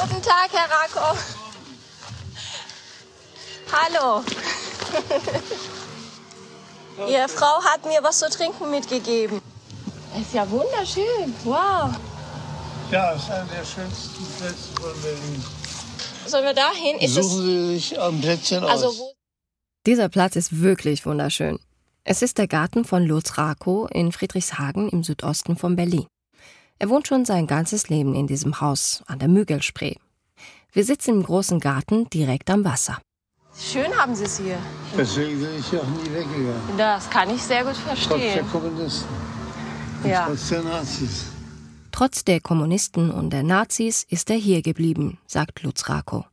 Guten Tag, Herr Rako. Hallo. Ihre Frau hat mir was zu trinken mitgegeben. Ist ja wunderschön. Wow. Ja, es ist einer der schönsten Plätze von Berlin. Sollen wir dahin? Ist Suchen Sie sich am Plätzchen es, also aus. Dieser Platz ist wirklich wunderschön. Es ist der Garten von Lutz Rakow in Friedrichshagen im Südosten von Berlin. Er wohnt schon sein ganzes Leben in diesem Haus an der Mügelspree. Wir sitzen im großen Garten direkt am Wasser. schön haben Sie es hier. Deswegen bin ich auch nie weggegangen. Das kann ich sehr gut Trotz der verstehen. Kommunisten, und Ja. trotz der Nazis. Trotz der Kommunisten und der Nazis ist er hier geblieben, sagt Lutz Rakow.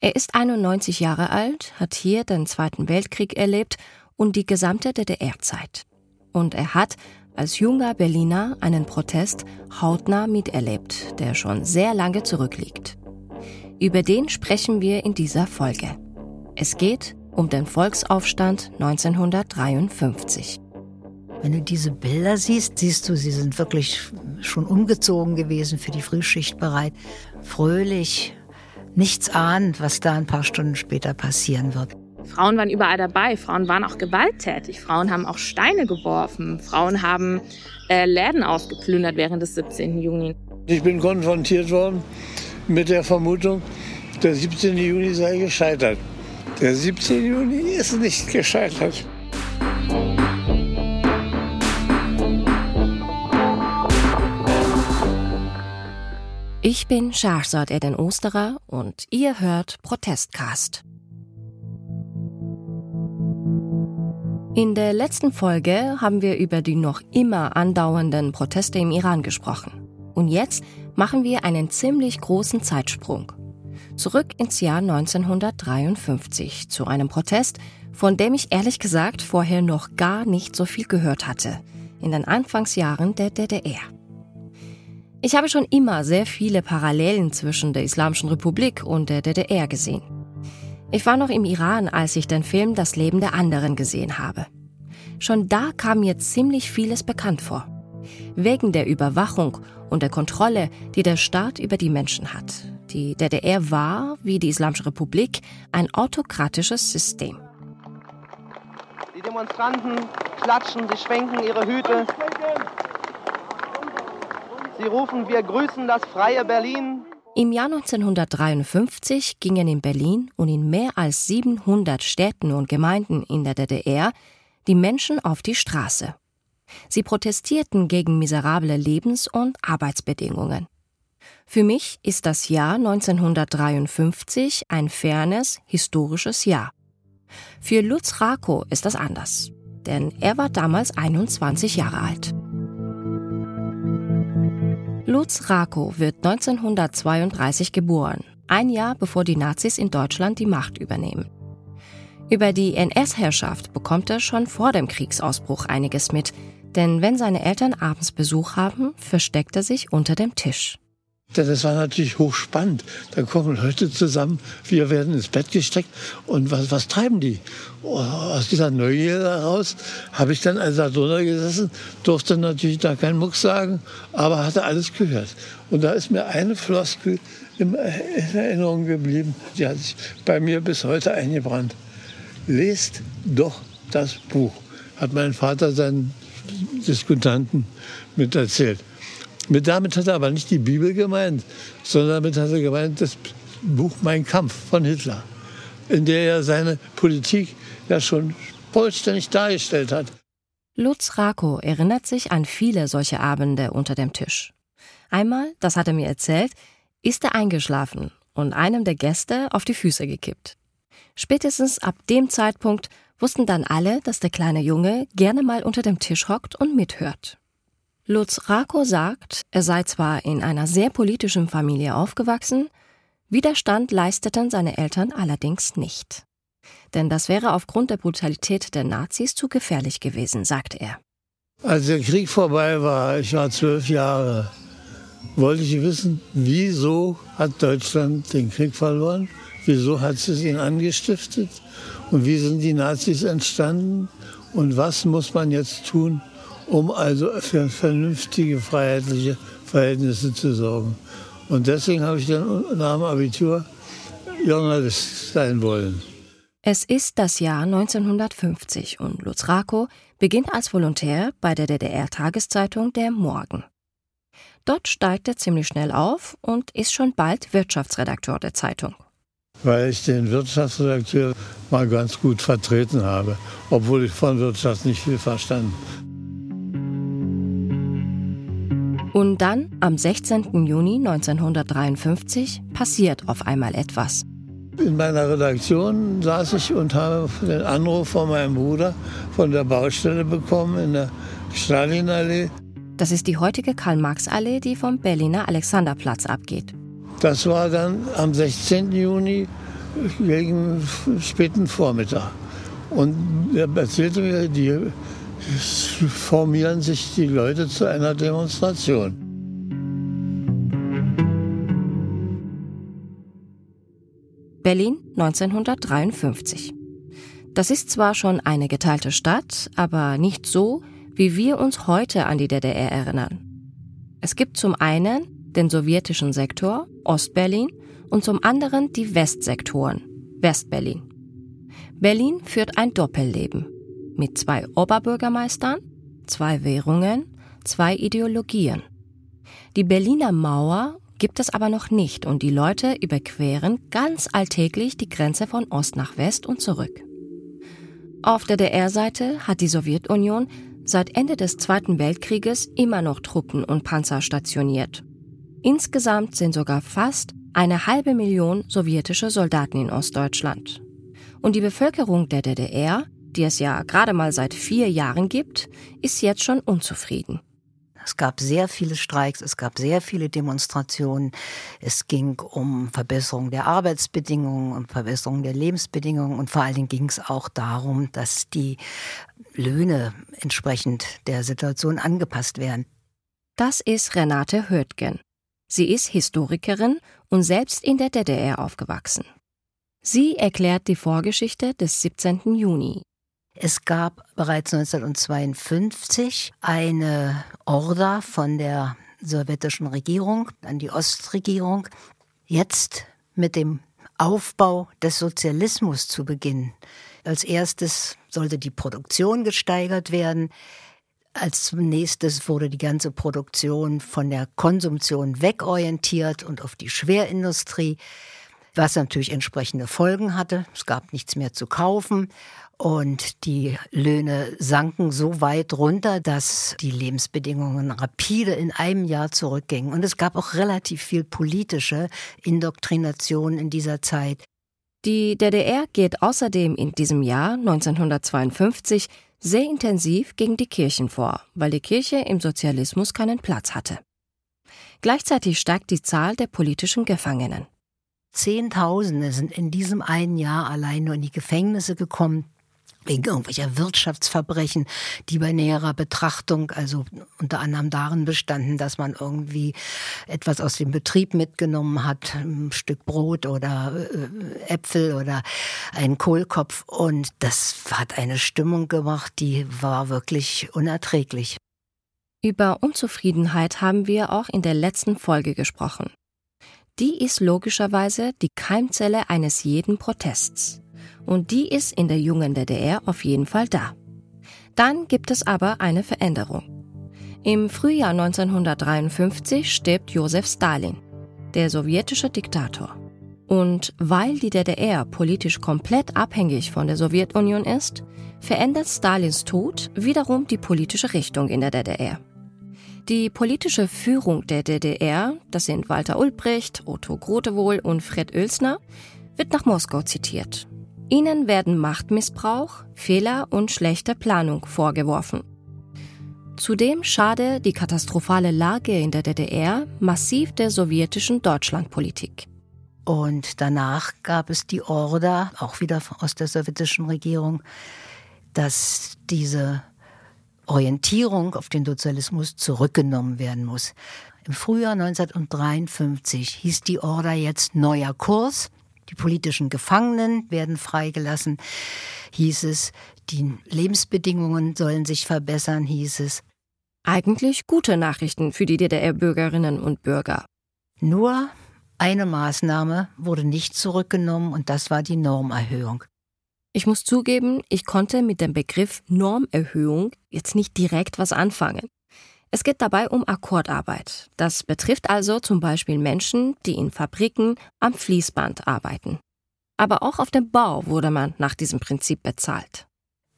Er ist 91 Jahre alt, hat hier den Zweiten Weltkrieg erlebt und die gesamte DDR-Zeit. Und er hat als junger Berliner einen Protest hautnah miterlebt, der schon sehr lange zurückliegt. Über den sprechen wir in dieser Folge. Es geht um den Volksaufstand 1953. Wenn du diese Bilder siehst, siehst du, sie sind wirklich schon umgezogen gewesen, für die Frühschicht bereit, fröhlich, nichts ahnend, was da ein paar Stunden später passieren wird. Frauen waren überall dabei. Frauen waren auch gewalttätig. Frauen haben auch Steine geworfen. Frauen haben äh, Läden ausgeplündert während des 17. Juni. Ich bin konfrontiert worden mit der Vermutung, der 17. Juni sei gescheitert. Der 17. Juni ist nicht gescheitert. Ich bin Shahrzad Eden Osterer und ihr hört Protestcast. In der letzten Folge haben wir über die noch immer andauernden Proteste im Iran gesprochen. Und jetzt machen wir einen ziemlich großen Zeitsprung. Zurück ins Jahr 1953 zu einem Protest, von dem ich ehrlich gesagt vorher noch gar nicht so viel gehört hatte. In den Anfangsjahren der DDR. Ich habe schon immer sehr viele Parallelen zwischen der Islamischen Republik und der DDR gesehen. Ich war noch im Iran, als ich den Film Das Leben der anderen gesehen habe. Schon da kam mir ziemlich vieles bekannt vor. Wegen der Überwachung und der Kontrolle, die der Staat über die Menschen hat. Die DDR war, wie die Islamische Republik, ein autokratisches System. Die Demonstranten klatschen, sie schwenken ihre Hüte. Sie rufen, wir grüßen das freie Berlin. Im Jahr 1953 gingen in Berlin und in mehr als 700 Städten und Gemeinden in der DDR die Menschen auf die Straße. Sie protestierten gegen miserable Lebens- und Arbeitsbedingungen. Für mich ist das Jahr 1953 ein fernes, historisches Jahr. Für Lutz Rakow ist das anders, denn er war damals 21 Jahre alt. Lutz Rakow wird 1932 geboren, ein Jahr bevor die Nazis in Deutschland die Macht übernehmen. Über die NS-Herrschaft bekommt er schon vor dem Kriegsausbruch einiges mit, denn wenn seine Eltern abends Besuch haben, versteckt er sich unter dem Tisch. Denn das war natürlich hochspannend. Da kommen Leute zusammen, wir werden ins Bett gesteckt und was, was treiben die? Oh, aus dieser Neugier heraus habe ich dann also da drunter gesessen, durfte natürlich da keinen Mucks sagen, aber hatte alles gehört. Und da ist mir eine Floskel in Erinnerung geblieben, die hat sich bei mir bis heute eingebrannt. Lest doch das Buch, hat mein Vater seinen Diskutanten mit erzählt. Mit damit hat er aber nicht die Bibel gemeint, sondern damit hat er gemeint das Buch Mein Kampf von Hitler, in der er seine Politik ja schon vollständig dargestellt hat. Lutz Rakow erinnert sich an viele solche Abende unter dem Tisch. Einmal, das hat er mir erzählt, ist er eingeschlafen und einem der Gäste auf die Füße gekippt. Spätestens ab dem Zeitpunkt wussten dann alle, dass der kleine Junge gerne mal unter dem Tisch hockt und mithört. Lutz Rakow sagt, er sei zwar in einer sehr politischen Familie aufgewachsen, Widerstand leisteten seine Eltern allerdings nicht. Denn das wäre aufgrund der Brutalität der Nazis zu gefährlich gewesen, sagt er. Als der Krieg vorbei war, ich war zwölf Jahre, wollte ich wissen, wieso hat Deutschland den Krieg verloren? Wieso hat es ihn angestiftet? Und wie sind die Nazis entstanden? Und was muss man jetzt tun, um also für vernünftige freiheitliche Verhältnisse zu sorgen? Und deswegen habe ich dann nach dem Abitur Journalist sein wollen. Es ist das Jahr 1950 und Lutz Rakow beginnt als Volontär bei der DDR-Tageszeitung Der Morgen. Dort steigt er ziemlich schnell auf und ist schon bald Wirtschaftsredakteur der Zeitung. Weil ich den Wirtschaftsredakteur mal ganz gut vertreten habe, obwohl ich von Wirtschaft nicht viel verstand. Und dann, am 16. Juni 1953, passiert auf einmal etwas. In meiner Redaktion saß ich und habe den Anruf von meinem Bruder von der Baustelle bekommen in der Stalinallee. Das ist die heutige Karl-Marx-Allee, die vom Berliner Alexanderplatz abgeht. Das war dann am 16. Juni gegen späten Vormittag. Und er erzählte mir, die formieren sich die Leute zu einer Demonstration. Berlin 1953. Das ist zwar schon eine geteilte Stadt, aber nicht so, wie wir uns heute an die DDR erinnern. Es gibt zum einen den sowjetischen Sektor Ostberlin und zum anderen die Westsektoren Westberlin. Berlin führt ein Doppelleben mit zwei Oberbürgermeistern, zwei Währungen, zwei Ideologien. Die Berliner Mauer gibt es aber noch nicht und die Leute überqueren ganz alltäglich die Grenze von Ost nach West und zurück. Auf der DDR-Seite hat die Sowjetunion seit Ende des Zweiten Weltkrieges immer noch Truppen und Panzer stationiert. Insgesamt sind sogar fast eine halbe Million sowjetische Soldaten in Ostdeutschland. Und die Bevölkerung der DDR, die es ja gerade mal seit vier Jahren gibt, ist jetzt schon unzufrieden. Es gab sehr viele Streiks, es gab sehr viele Demonstrationen. Es ging um Verbesserung der Arbeitsbedingungen, um Verbesserung der Lebensbedingungen und vor allen Dingen ging es auch darum, dass die Löhne entsprechend der Situation angepasst werden. Das ist Renate Höttgen. Sie ist Historikerin und selbst in der DDR aufgewachsen. Sie erklärt die Vorgeschichte des 17. Juni. Es gab bereits 1952 eine Order von der sowjetischen Regierung an die Ostregierung, jetzt mit dem Aufbau des Sozialismus zu beginnen. Als erstes sollte die Produktion gesteigert werden. Als nächstes wurde die ganze Produktion von der Konsumtion wegorientiert und auf die Schwerindustrie, was natürlich entsprechende Folgen hatte. Es gab nichts mehr zu kaufen und die Löhne sanken so weit runter, dass die Lebensbedingungen rapide in einem Jahr zurückgingen. Und es gab auch relativ viel politische Indoktrination in dieser Zeit. Die DDR geht außerdem in diesem Jahr 1952 sehr intensiv gegen die Kirchen vor, weil die Kirche im Sozialismus keinen Platz hatte. Gleichzeitig steigt die Zahl der politischen Gefangenen. Zehntausende sind in diesem einen Jahr allein nur in die Gefängnisse gekommen wegen irgendwelcher Wirtschaftsverbrechen, die bei näherer Betrachtung, also unter anderem darin bestanden, dass man irgendwie etwas aus dem Betrieb mitgenommen hat, ein Stück Brot oder äh, Äpfel oder einen Kohlkopf. Und das hat eine Stimmung gemacht, die war wirklich unerträglich. Über Unzufriedenheit haben wir auch in der letzten Folge gesprochen. Die ist logischerweise die Keimzelle eines jeden Protests. Und die ist in der jungen DDR auf jeden Fall da. Dann gibt es aber eine Veränderung. Im Frühjahr 1953 stirbt Josef Stalin, der sowjetische Diktator. Und weil die DDR politisch komplett abhängig von der Sowjetunion ist, verändert Stalins Tod wiederum die politische Richtung in der DDR. Die politische Führung der DDR, das sind Walter Ulbricht, Otto Grotewohl und Fred Oelsner, wird nach Moskau zitiert. Ihnen werden Machtmissbrauch, Fehler und schlechte Planung vorgeworfen. Zudem schade die katastrophale Lage in der DDR massiv der sowjetischen Deutschlandpolitik. Und danach gab es die Order, auch wieder aus der sowjetischen Regierung, dass diese Orientierung auf den Sozialismus zurückgenommen werden muss. Im Frühjahr 1953 hieß die Order jetzt neuer Kurs. Die politischen Gefangenen werden freigelassen, hieß es. Die Lebensbedingungen sollen sich verbessern, hieß es. Eigentlich gute Nachrichten für die DDR-Bürgerinnen und Bürger. Nur eine Maßnahme wurde nicht zurückgenommen und das war die Normerhöhung. Ich muss zugeben, ich konnte mit dem Begriff Normerhöhung jetzt nicht direkt was anfangen. Es geht dabei um Akkordarbeit. Das betrifft also zum Beispiel Menschen, die in Fabriken am Fließband arbeiten. Aber auch auf dem Bau wurde man nach diesem Prinzip bezahlt.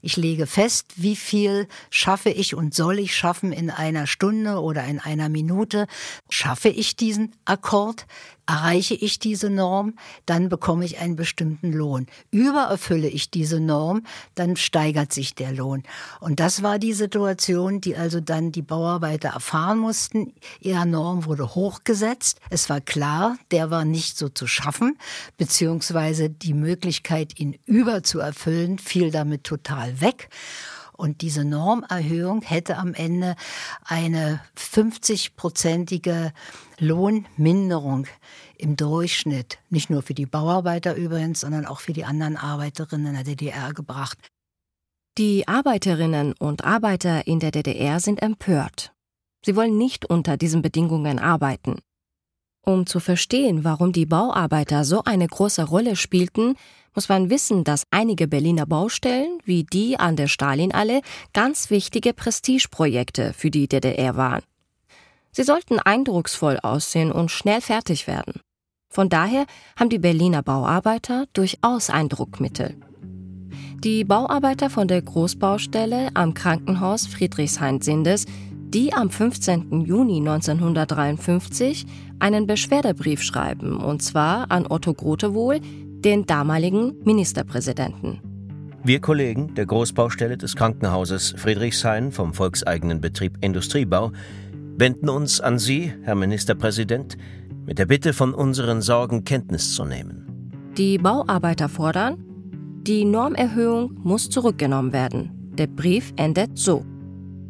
Ich lege fest, wie viel schaffe ich und soll ich schaffen in einer Stunde oder in einer Minute. Schaffe ich diesen Akkord? Erreiche ich diese Norm, dann bekomme ich einen bestimmten Lohn. Übererfülle ich diese Norm, dann steigert sich der Lohn. Und das war die Situation, die also dann die Bauarbeiter erfahren mussten. Ihre Norm wurde hochgesetzt. Es war klar, der war nicht so zu schaffen, beziehungsweise die Möglichkeit, ihn überzuerfüllen, fiel damit total weg. Und diese Normerhöhung hätte am Ende eine 50-prozentige Lohnminderung im Durchschnitt, nicht nur für die Bauarbeiter übrigens, sondern auch für die anderen Arbeiterinnen in der DDR gebracht. Die Arbeiterinnen und Arbeiter in der DDR sind empört. Sie wollen nicht unter diesen Bedingungen arbeiten. Um zu verstehen, warum die Bauarbeiter so eine große Rolle spielten, muss man wissen, dass einige Berliner Baustellen, wie die an der Stalinallee, ganz wichtige Prestigeprojekte für die DDR waren. Sie sollten eindrucksvoll aussehen und schnell fertig werden. Von daher haben die Berliner Bauarbeiter durchaus Eindruckmittel. Die Bauarbeiter von der Großbaustelle am Krankenhaus Friedrichshain-Sindes, die am 15. Juni 1953 einen Beschwerdebrief schreiben, und zwar an Otto Grotewohl, den damaligen Ministerpräsidenten. Wir Kollegen der Großbaustelle des Krankenhauses Friedrichshain vom volkseigenen Betrieb Industriebau wenden uns an Sie, Herr Ministerpräsident, mit der Bitte von unseren Sorgen Kenntnis zu nehmen. Die Bauarbeiter fordern, die Normerhöhung muss zurückgenommen werden. Der Brief endet so.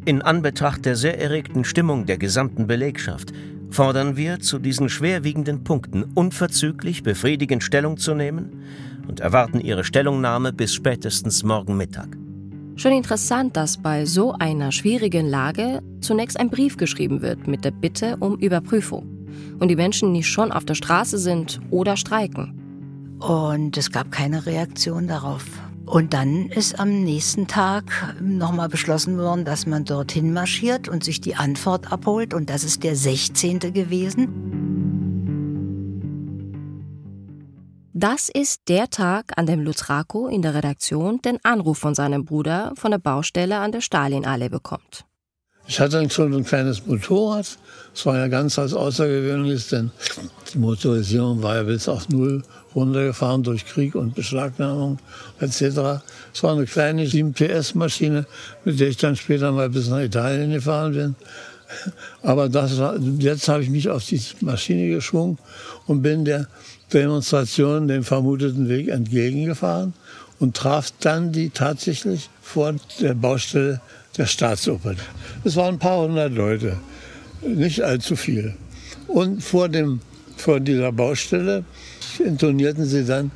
In Anbetracht der sehr erregten Stimmung der gesamten Belegschaft fordern wir, zu diesen schwerwiegenden Punkten unverzüglich befriedigend Stellung zu nehmen und erwarten Ihre Stellungnahme bis spätestens morgen Mittag. Schon interessant, dass bei so einer schwierigen Lage zunächst ein Brief geschrieben wird mit der Bitte um Überprüfung und die Menschen nicht schon auf der Straße sind oder streiken. Und es gab keine Reaktion darauf. Und dann ist am nächsten Tag nochmal beschlossen worden, dass man dorthin marschiert und sich die Antwort abholt. Und das ist der 16. gewesen. Das ist der Tag, an dem Lutrako in der Redaktion den Anruf von seinem Bruder von der Baustelle an der Stalinallee bekommt. Ich hatte schon ein kleines Motorrad. Das war ja ganz was Außergewöhnliches, denn die Motorisierung war ja bis auf Null runtergefahren durch Krieg und Beschlagnahmung etc. Es war eine kleine 7 PS Maschine, mit der ich dann später mal bis nach Italien gefahren bin. Aber das war, jetzt habe ich mich auf die Maschine geschwungen und bin der Demonstration dem vermuteten Weg entgegengefahren und traf dann die tatsächlich vor der Baustelle der Staatsoper. Es waren ein paar hundert Leute, nicht allzu viel. Und vor, dem, vor dieser Baustelle intonierten sie dann,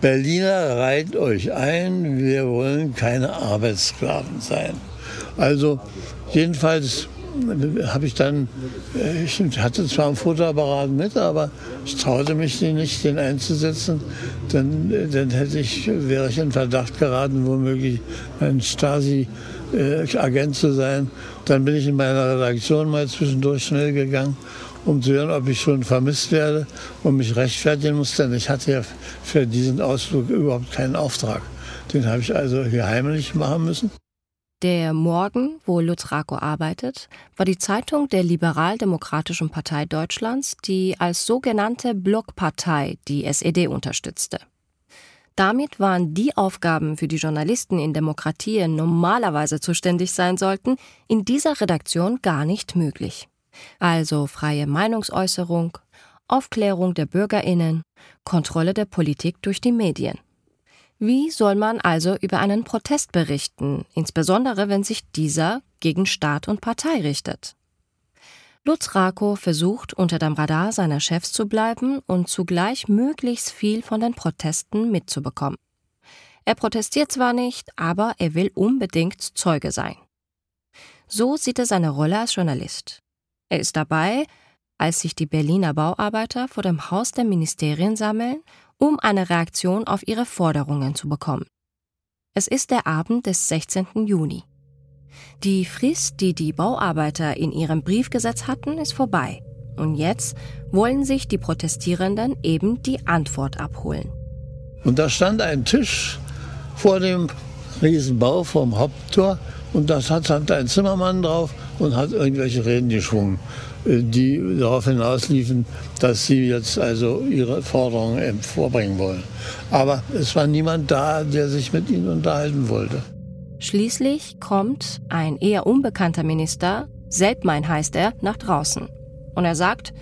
Berliner reiht euch ein, wir wollen keine Arbeitssklaven sein. Also jedenfalls habe ich dann, äh, ich hatte zwar ein Fotoapparat mit, aber ich traute mich nicht, den einzusetzen. Dann, äh, dann hätte ich, wäre ich in Verdacht geraten, womöglich ein Stasi-Agent zu sein. Dann bin ich in meiner Redaktion mal zwischendurch schnell gegangen, um zu hören, ob ich schon vermisst werde und mich rechtfertigen muss, denn ich hatte ja für diesen Ausflug überhaupt keinen Auftrag. Den habe ich also geheimlich machen müssen. Der Morgen, wo Lutz Rako arbeitet, war die Zeitung der Liberaldemokratischen Partei Deutschlands, die als sogenannte Blockpartei die SED unterstützte. Damit waren die Aufgaben, für die Journalisten in Demokratien normalerweise zuständig sein sollten, in dieser Redaktion gar nicht möglich. Also freie Meinungsäußerung, Aufklärung der Bürgerinnen, Kontrolle der Politik durch die Medien. Wie soll man also über einen Protest berichten, insbesondere wenn sich dieser gegen Staat und Partei richtet? Lutz Rako versucht, unter dem Radar seiner Chefs zu bleiben und zugleich möglichst viel von den Protesten mitzubekommen. Er protestiert zwar nicht, aber er will unbedingt Zeuge sein. So sieht er seine Rolle als Journalist. Er ist dabei, als sich die Berliner Bauarbeiter vor dem Haus der Ministerien sammeln, um eine Reaktion auf ihre Forderungen zu bekommen. Es ist der Abend des 16. Juni. Die Frist, die die Bauarbeiter in ihrem Brief gesetzt hatten, ist vorbei. Und jetzt wollen sich die Protestierenden eben die Antwort abholen. Und da stand ein Tisch vor dem Riesenbau vom Haupttor und da stand ein Zimmermann drauf und hat irgendwelche Reden geschwungen, äh, die darauf hinausliefen, dass sie jetzt also ihre Forderungen vorbringen wollen. Aber es war niemand da, der sich mit ihnen unterhalten wollte. Schließlich kommt ein eher unbekannter Minister, Seltmein heißt er, nach draußen. Und er sagt,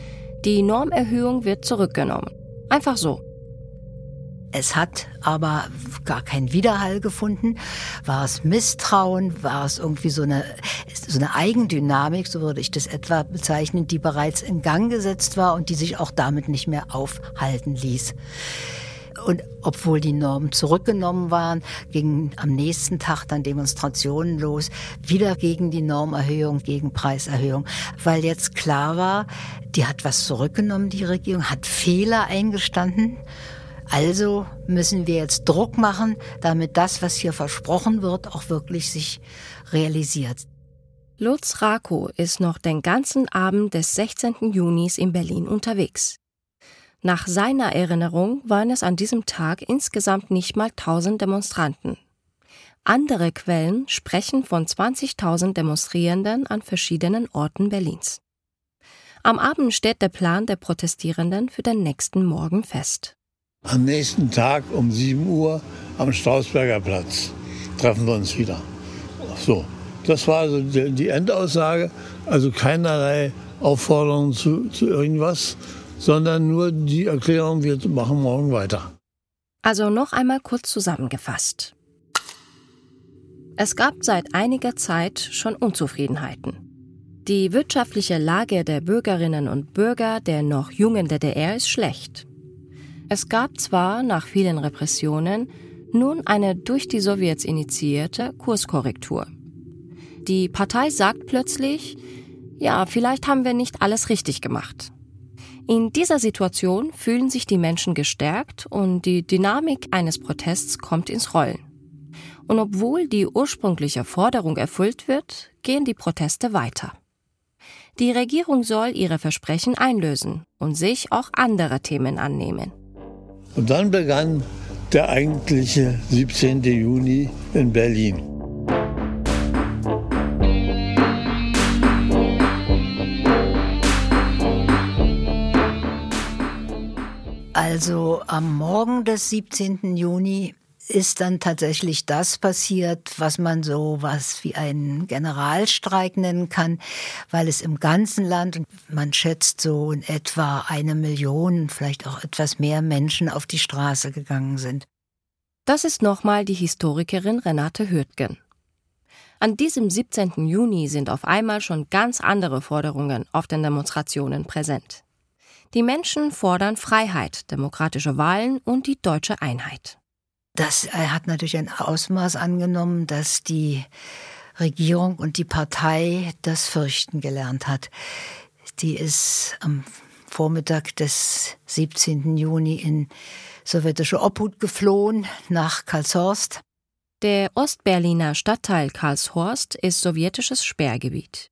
die Normerhöhung wird zurückgenommen. Einfach so. Es hat aber gar keinen Widerhall gefunden. War es Misstrauen? War es irgendwie so eine, so eine Eigendynamik, so würde ich das etwa bezeichnen, die bereits in Gang gesetzt war und die sich auch damit nicht mehr aufhalten ließ? Und obwohl die Normen zurückgenommen waren, gingen am nächsten Tag dann Demonstrationen los, wieder gegen die Normerhöhung, gegen Preiserhöhung, weil jetzt klar war, die hat was zurückgenommen, die Regierung, hat Fehler eingestanden also müssen wir jetzt Druck machen, damit das, was hier versprochen wird, auch wirklich sich realisiert. Lutz Rako ist noch den ganzen Abend des 16. Junis in Berlin unterwegs. Nach seiner Erinnerung waren es an diesem Tag insgesamt nicht mal 1000 Demonstranten. Andere Quellen sprechen von 20.000 Demonstrierenden an verschiedenen Orten Berlins. Am Abend steht der Plan der Protestierenden für den nächsten Morgen fest. Am nächsten Tag um 7 Uhr am Strausberger Platz treffen wir uns wieder. So, das war also die Endaussage. Also keinerlei Aufforderung zu, zu irgendwas, sondern nur die Erklärung, wir machen morgen weiter. Also noch einmal kurz zusammengefasst. Es gab seit einiger Zeit schon Unzufriedenheiten. Die wirtschaftliche Lage der Bürgerinnen und Bürger der noch jungen DDR ist schlecht. Es gab zwar nach vielen Repressionen nun eine durch die Sowjets initiierte Kurskorrektur. Die Partei sagt plötzlich, ja, vielleicht haben wir nicht alles richtig gemacht. In dieser Situation fühlen sich die Menschen gestärkt und die Dynamik eines Protests kommt ins Rollen. Und obwohl die ursprüngliche Forderung erfüllt wird, gehen die Proteste weiter. Die Regierung soll ihre Versprechen einlösen und sich auch andere Themen annehmen. Und dann begann der eigentliche 17. Juni in Berlin. Also am Morgen des 17. Juni ist dann tatsächlich das passiert, was man so was wie einen Generalstreik nennen kann, weil es im ganzen Land, man schätzt so in etwa eine Million, vielleicht auch etwas mehr Menschen auf die Straße gegangen sind. Das ist nochmal die Historikerin Renate Hürtgen. An diesem 17. Juni sind auf einmal schon ganz andere Forderungen auf den Demonstrationen präsent. Die Menschen fordern Freiheit, demokratische Wahlen und die deutsche Einheit. Das hat natürlich ein Ausmaß angenommen, dass die Regierung und die Partei das fürchten gelernt hat. Die ist am Vormittag des 17. Juni in sowjetische Obhut geflohen nach Karlshorst. Der Ostberliner Stadtteil Karlshorst ist sowjetisches Sperrgebiet.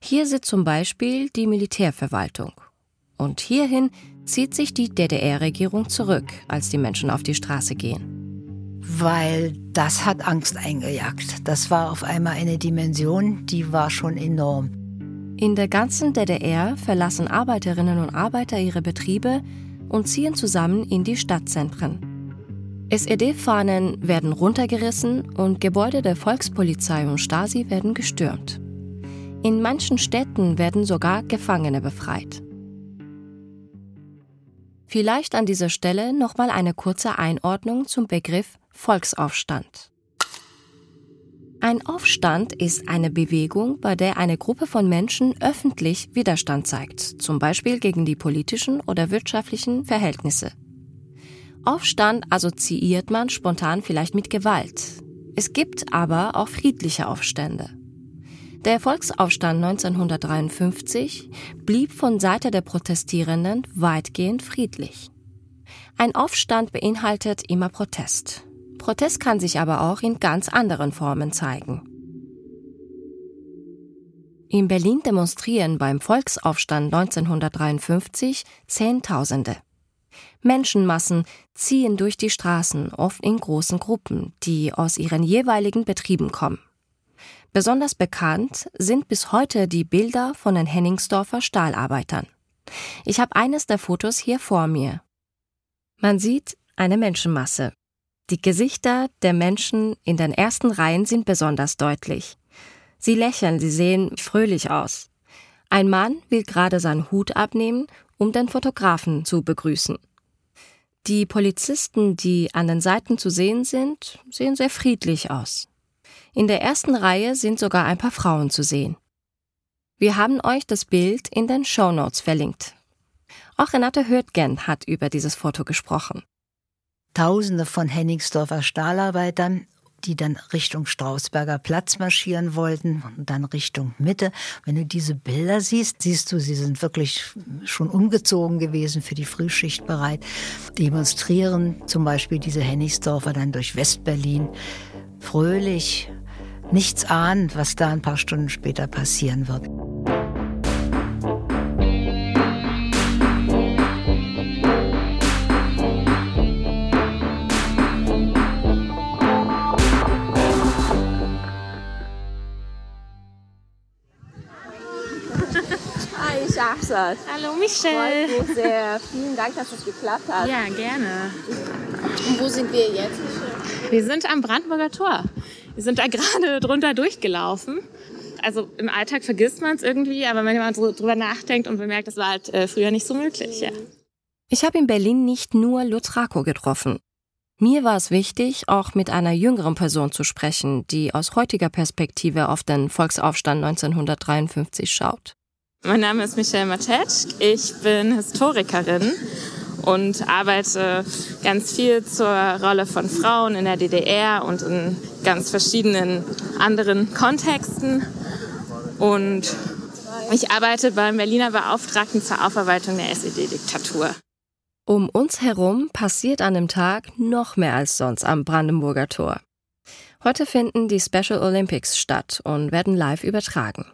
Hier sitzt zum Beispiel die Militärverwaltung. Und hierhin zieht sich die DDR-Regierung zurück, als die Menschen auf die Straße gehen weil das hat Angst eingejagt. Das war auf einmal eine Dimension, die war schon enorm. In der ganzen DDR verlassen Arbeiterinnen und Arbeiter ihre Betriebe und ziehen zusammen in die Stadtzentren. SED-Fahnen werden runtergerissen und Gebäude der Volkspolizei und Stasi werden gestürmt. In manchen Städten werden sogar Gefangene befreit. Vielleicht an dieser Stelle nochmal eine kurze Einordnung zum Begriff Volksaufstand. Ein Aufstand ist eine Bewegung, bei der eine Gruppe von Menschen öffentlich Widerstand zeigt, zum Beispiel gegen die politischen oder wirtschaftlichen Verhältnisse. Aufstand assoziiert man spontan vielleicht mit Gewalt. Es gibt aber auch friedliche Aufstände. Der Volksaufstand 1953 blieb von Seite der Protestierenden weitgehend friedlich. Ein Aufstand beinhaltet immer Protest. Protest kann sich aber auch in ganz anderen Formen zeigen. In Berlin demonstrieren beim Volksaufstand 1953 Zehntausende. Menschenmassen ziehen durch die Straßen, oft in großen Gruppen, die aus ihren jeweiligen Betrieben kommen. Besonders bekannt sind bis heute die Bilder von den Henningsdorfer Stahlarbeitern. Ich habe eines der Fotos hier vor mir. Man sieht eine Menschenmasse. Die Gesichter der Menschen in den ersten Reihen sind besonders deutlich. Sie lächeln, sie sehen fröhlich aus. Ein Mann will gerade seinen Hut abnehmen, um den Fotografen zu begrüßen. Die Polizisten, die an den Seiten zu sehen sind, sehen sehr friedlich aus. In der ersten Reihe sind sogar ein paar Frauen zu sehen. Wir haben euch das Bild in den Show Notes verlinkt. Auch Renate Hürtgen hat über dieses Foto gesprochen. Tausende von Henningsdorfer Stahlarbeitern die dann Richtung Strausberger Platz marschieren wollten und dann Richtung Mitte. Wenn du diese Bilder siehst, siehst du, sie sind wirklich schon umgezogen gewesen, für die Frühschicht bereit. Demonstrieren zum Beispiel diese Hennigsdorfer dann durch Westberlin fröhlich, nichts ahnend, was da ein paar Stunden später passieren wird. Schachsat. Hallo Michelle. Freut mich sehr. Vielen Dank, dass es geklappt hat. Ja, gerne. Und wo sind wir jetzt? Wir sind am Brandenburger Tor. Wir sind da gerade drunter durchgelaufen. Also im Alltag vergisst man es irgendwie, aber wenn man so drüber nachdenkt und bemerkt, das war halt äh, früher nicht so möglich. Ja. Ich habe in Berlin nicht nur Lutz Rako getroffen. Mir war es wichtig, auch mit einer jüngeren Person zu sprechen, die aus heutiger Perspektive auf den Volksaufstand 1953 schaut. Mein Name ist Michelle Matetsch. Ich bin Historikerin und arbeite ganz viel zur Rolle von Frauen in der DDR und in ganz verschiedenen anderen Kontexten. Und ich arbeite beim Berliner Beauftragten zur Aufarbeitung der SED-Diktatur. Um uns herum passiert an dem Tag noch mehr als sonst am Brandenburger Tor. Heute finden die Special Olympics statt und werden live übertragen.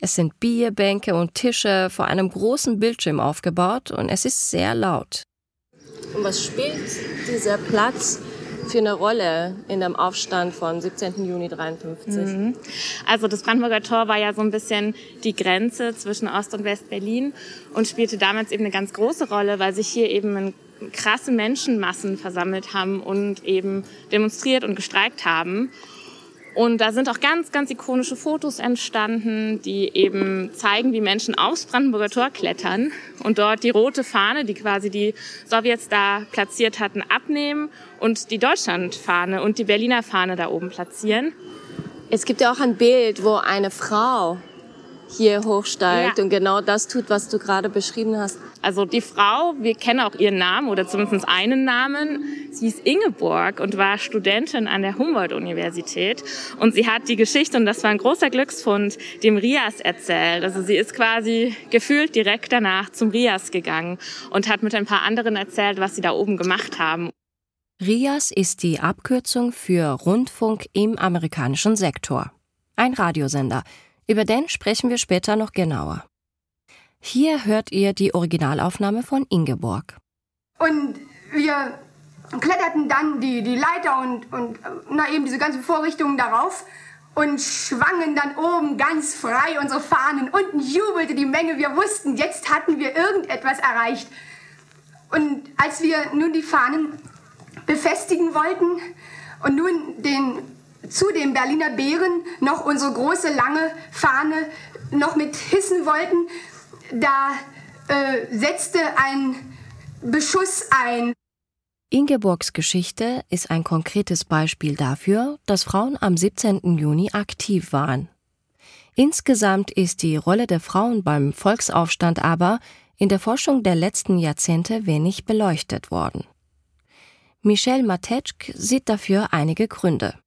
Es sind Bierbänke und Tische vor einem großen Bildschirm aufgebaut und es ist sehr laut. Und was spielt dieser Platz für eine Rolle in dem Aufstand von 17. Juni 53? Mhm. Also das Brandenburger Tor war ja so ein bisschen die Grenze zwischen Ost- und West-Berlin und spielte damals eben eine ganz große Rolle, weil sich hier eben krasse Menschenmassen versammelt haben und eben demonstriert und gestreikt haben. Und da sind auch ganz, ganz ikonische Fotos entstanden, die eben zeigen, wie Menschen aufs Brandenburger Tor klettern und dort die rote Fahne, die quasi die Sowjets da platziert hatten, abnehmen und die Deutschlandfahne und die Berliner Fahne da oben platzieren. Es gibt ja auch ein Bild, wo eine Frau hier hochsteigt ja. und genau das tut, was du gerade beschrieben hast. Also die Frau, wir kennen auch ihren Namen oder zumindest einen Namen. Sie hieß Ingeborg und war Studentin an der Humboldt-Universität. Und sie hat die Geschichte, und das war ein großer Glücksfund, dem Rias erzählt. Also sie ist quasi gefühlt direkt danach zum Rias gegangen und hat mit ein paar anderen erzählt, was sie da oben gemacht haben. RIAS ist die Abkürzung für Rundfunk im amerikanischen Sektor. Ein Radiosender. Über den sprechen wir später noch genauer. Hier hört ihr die Originalaufnahme von Ingeborg. Und wir kletterten dann die, die Leiter und, und na, eben diese ganzen Vorrichtungen darauf und schwangen dann oben ganz frei unsere Fahnen. Unten jubelte die Menge. Wir wussten, jetzt hatten wir irgendetwas erreicht. Und als wir nun die Fahnen befestigen wollten und nun den, zu den Berliner Bären noch unsere große lange Fahne noch mit hissen wollten, da äh, setzte ein Beschuss ein. Ingeborgs Geschichte ist ein konkretes Beispiel dafür, dass Frauen am 17. Juni aktiv waren. Insgesamt ist die Rolle der Frauen beim Volksaufstand aber in der Forschung der letzten Jahrzehnte wenig beleuchtet worden. Michelle Matetschk sieht dafür einige Gründe.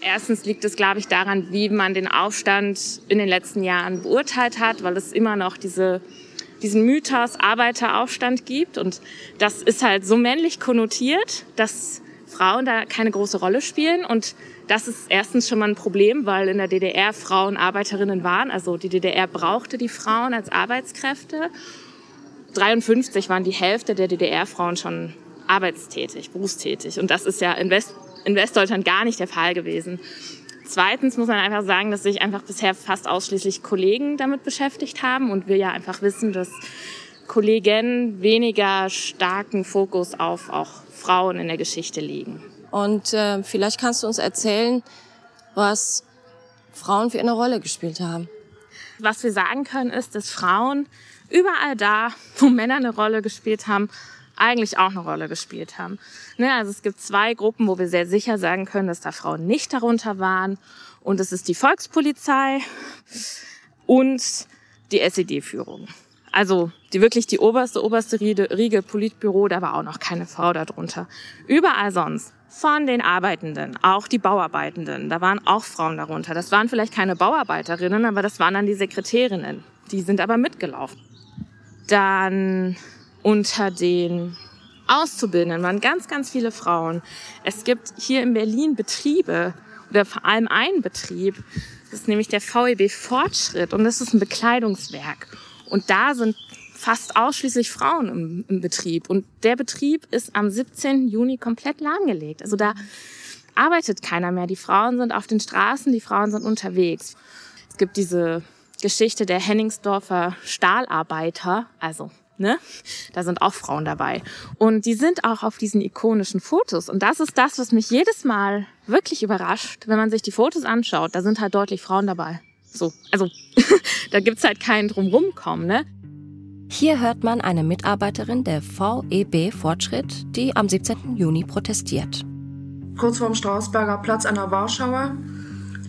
Erstens liegt es, glaube ich, daran, wie man den Aufstand in den letzten Jahren beurteilt hat, weil es immer noch diese, diesen Mythos Arbeiteraufstand gibt. Und das ist halt so männlich konnotiert, dass Frauen da keine große Rolle spielen. Und das ist erstens schon mal ein Problem, weil in der DDR Frauen Arbeiterinnen waren. Also die DDR brauchte die Frauen als Arbeitskräfte. 53 waren die Hälfte der DDR-Frauen schon arbeitstätig, berufstätig. Und das ist ja in, West, in Westdeutschland gar nicht der Fall gewesen. Zweitens muss man einfach sagen, dass sich einfach bisher fast ausschließlich Kollegen damit beschäftigt haben und wir ja einfach wissen, dass Kollegen weniger starken Fokus auf auch Frauen in der Geschichte liegen. Und äh, vielleicht kannst du uns erzählen, was Frauen für eine Rolle gespielt haben. Was wir sagen können, ist, dass Frauen überall da, wo Männer eine Rolle gespielt haben, eigentlich auch eine Rolle gespielt haben. Ne, also es gibt zwei Gruppen, wo wir sehr sicher sagen können, dass da Frauen nicht darunter waren. Und es ist die Volkspolizei und die SED-Führung. Also die wirklich die oberste, oberste Riege, Politbüro, da war auch noch keine Frau darunter. Überall sonst von den Arbeitenden, auch die Bauarbeitenden, da waren auch Frauen darunter. Das waren vielleicht keine Bauarbeiterinnen, aber das waren dann die Sekretärinnen. Die sind aber mitgelaufen. Dann unter den Auszubildenden waren ganz, ganz viele Frauen. Es gibt hier in Berlin Betriebe oder vor allem einen Betrieb, das ist nämlich der VEB Fortschritt und das ist ein Bekleidungswerk. Und da sind fast ausschließlich Frauen im, im Betrieb. Und der Betrieb ist am 17. Juni komplett lahmgelegt. Also da arbeitet keiner mehr. Die Frauen sind auf den Straßen, die Frauen sind unterwegs. Es gibt diese Geschichte der Henningsdorfer Stahlarbeiter, also Ne? Da sind auch Frauen dabei. Und die sind auch auf diesen ikonischen Fotos. Und das ist das, was mich jedes Mal wirklich überrascht, wenn man sich die Fotos anschaut. Da sind halt deutlich Frauen dabei. So, also da gibt's halt keinen drumrumkommen, ne? Hier hört man eine Mitarbeiterin der VEB Fortschritt, die am 17. Juni protestiert. Kurz vorm Strausberger Platz an der Warschauer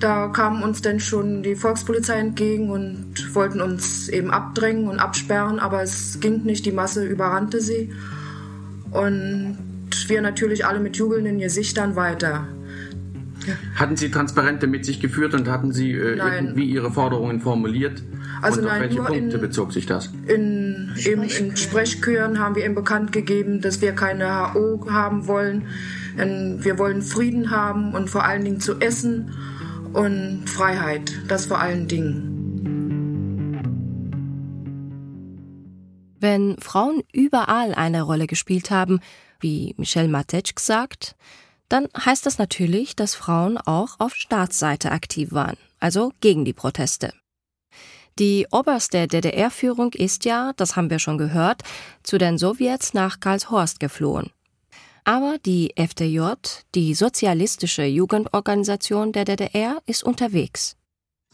da kamen uns dann schon die Volkspolizei entgegen und wollten uns eben abdrängen und absperren, aber es ging nicht, die Masse überrannte sie. Und wir natürlich alle mit jubelnden Gesichtern weiter. Hatten Sie Transparente mit sich geführt und hatten Sie äh, irgendwie Ihre Forderungen formuliert? Also und nein, auf welche Punkte in, bezog sich das? In, eben in Sprechchören haben wir eben bekannt gegeben, dass wir keine HO haben wollen. Wir wollen Frieden haben und vor allen Dingen zu essen und Freiheit, das vor allen Dingen. Wenn Frauen überall eine Rolle gespielt haben, wie Michel Matej sagt, dann heißt das natürlich, dass Frauen auch auf Staatsseite aktiv waren, also gegen die Proteste. Die oberste DDR-Führung ist ja, das haben wir schon gehört, zu den Sowjets nach Karlshorst geflohen. Aber die FDJ, die sozialistische Jugendorganisation der DDR, ist unterwegs.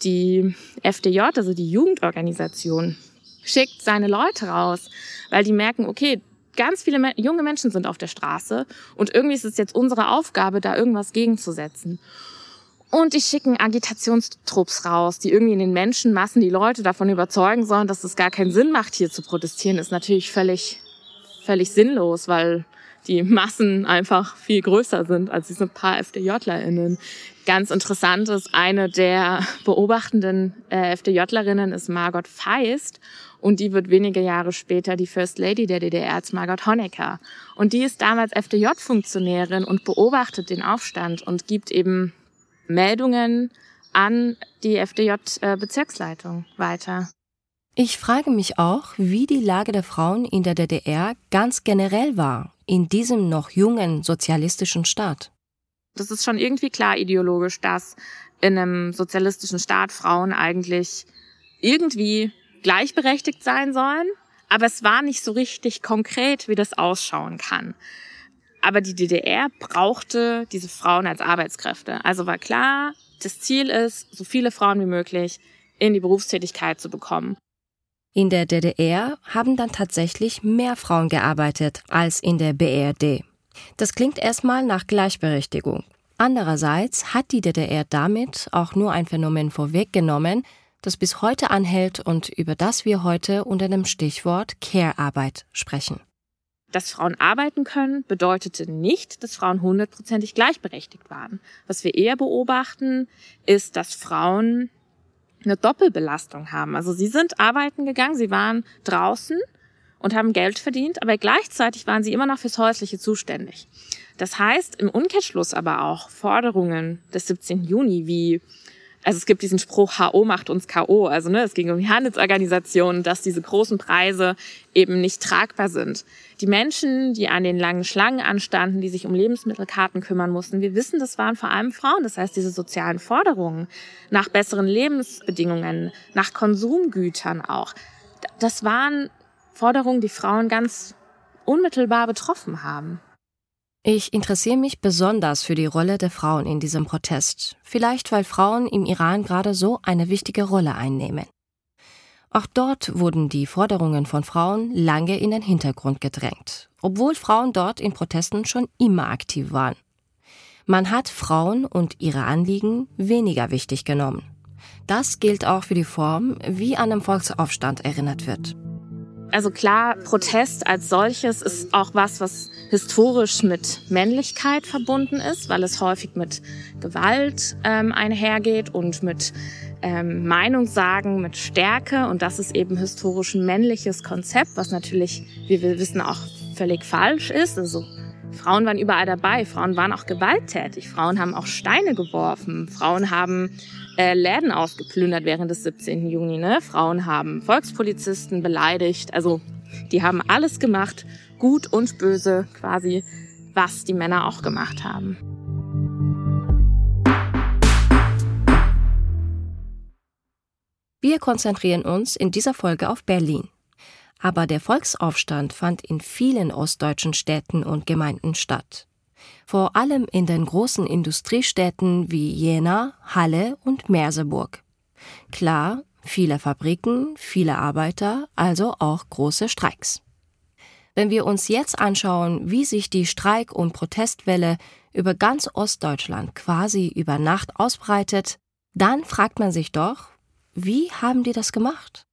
Die FDJ, also die Jugendorganisation, schickt seine Leute raus, weil die merken, okay, ganz viele junge Menschen sind auf der Straße und irgendwie ist es jetzt unsere Aufgabe, da irgendwas gegenzusetzen. Und die schicken Agitationstrupps raus, die irgendwie in den Menschenmassen die Leute davon überzeugen sollen, dass es gar keinen Sinn macht, hier zu protestieren, ist natürlich völlig, völlig sinnlos, weil die Massen einfach viel größer sind als diese paar FDJlerInnen. Ganz interessant ist, eine der beobachtenden äh, FDJlerinnen ist Margot Feist und die wird wenige Jahre später die First Lady der DDR als Margot Honecker. Und die ist damals FDJ-Funktionärin und beobachtet den Aufstand und gibt eben Meldungen an die FDJ-Bezirksleitung weiter. Ich frage mich auch, wie die Lage der Frauen in der DDR ganz generell war, in diesem noch jungen sozialistischen Staat. Das ist schon irgendwie klar ideologisch, dass in einem sozialistischen Staat Frauen eigentlich irgendwie gleichberechtigt sein sollen, aber es war nicht so richtig konkret, wie das ausschauen kann. Aber die DDR brauchte diese Frauen als Arbeitskräfte. Also war klar, das Ziel ist, so viele Frauen wie möglich in die Berufstätigkeit zu bekommen. In der DDR haben dann tatsächlich mehr Frauen gearbeitet als in der BRD. Das klingt erstmal nach Gleichberechtigung. Andererseits hat die DDR damit auch nur ein Phänomen vorweggenommen, das bis heute anhält und über das wir heute unter dem Stichwort Care-Arbeit sprechen. Dass Frauen arbeiten können, bedeutete nicht, dass Frauen hundertprozentig gleichberechtigt waren. Was wir eher beobachten, ist, dass Frauen eine Doppelbelastung haben. Also sie sind arbeiten gegangen, sie waren draußen und haben Geld verdient, aber gleichzeitig waren sie immer noch fürs Häusliche zuständig. Das heißt im Umkehrschluss aber auch Forderungen des 17. Juni wie also es gibt diesen Spruch, HO macht uns KO. Also ne, es ging um die Handelsorganisationen, dass diese großen Preise eben nicht tragbar sind. Die Menschen, die an den langen Schlangen anstanden, die sich um Lebensmittelkarten kümmern mussten, wir wissen, das waren vor allem Frauen. Das heißt, diese sozialen Forderungen nach besseren Lebensbedingungen, nach Konsumgütern auch, das waren Forderungen, die Frauen ganz unmittelbar betroffen haben. Ich interessiere mich besonders für die Rolle der Frauen in diesem Protest, vielleicht weil Frauen im Iran gerade so eine wichtige Rolle einnehmen. Auch dort wurden die Forderungen von Frauen lange in den Hintergrund gedrängt, obwohl Frauen dort in Protesten schon immer aktiv waren. Man hat Frauen und ihre Anliegen weniger wichtig genommen. Das gilt auch für die Form, wie an einem Volksaufstand erinnert wird. Also klar, Protest als solches ist auch was, was historisch mit Männlichkeit verbunden ist, weil es häufig mit Gewalt ähm, einhergeht und mit ähm, Meinungssagen, mit Stärke. Und das ist eben historisch ein männliches Konzept, was natürlich, wie wir wissen, auch völlig falsch ist. Also Frauen waren überall dabei, Frauen waren auch gewalttätig, Frauen haben auch Steine geworfen, Frauen haben äh, Läden ausgeplündert während des 17. Juni. Ne? Frauen haben Volkspolizisten beleidigt. Also die haben alles gemacht, gut und böse quasi, was die Männer auch gemacht haben. Wir konzentrieren uns in dieser Folge auf Berlin. Aber der Volksaufstand fand in vielen ostdeutschen Städten und Gemeinden statt vor allem in den großen Industriestädten wie Jena, Halle und Merseburg. Klar, viele Fabriken, viele Arbeiter, also auch große Streiks. Wenn wir uns jetzt anschauen, wie sich die Streik- und Protestwelle über ganz Ostdeutschland quasi über Nacht ausbreitet, dann fragt man sich doch, wie haben die das gemacht?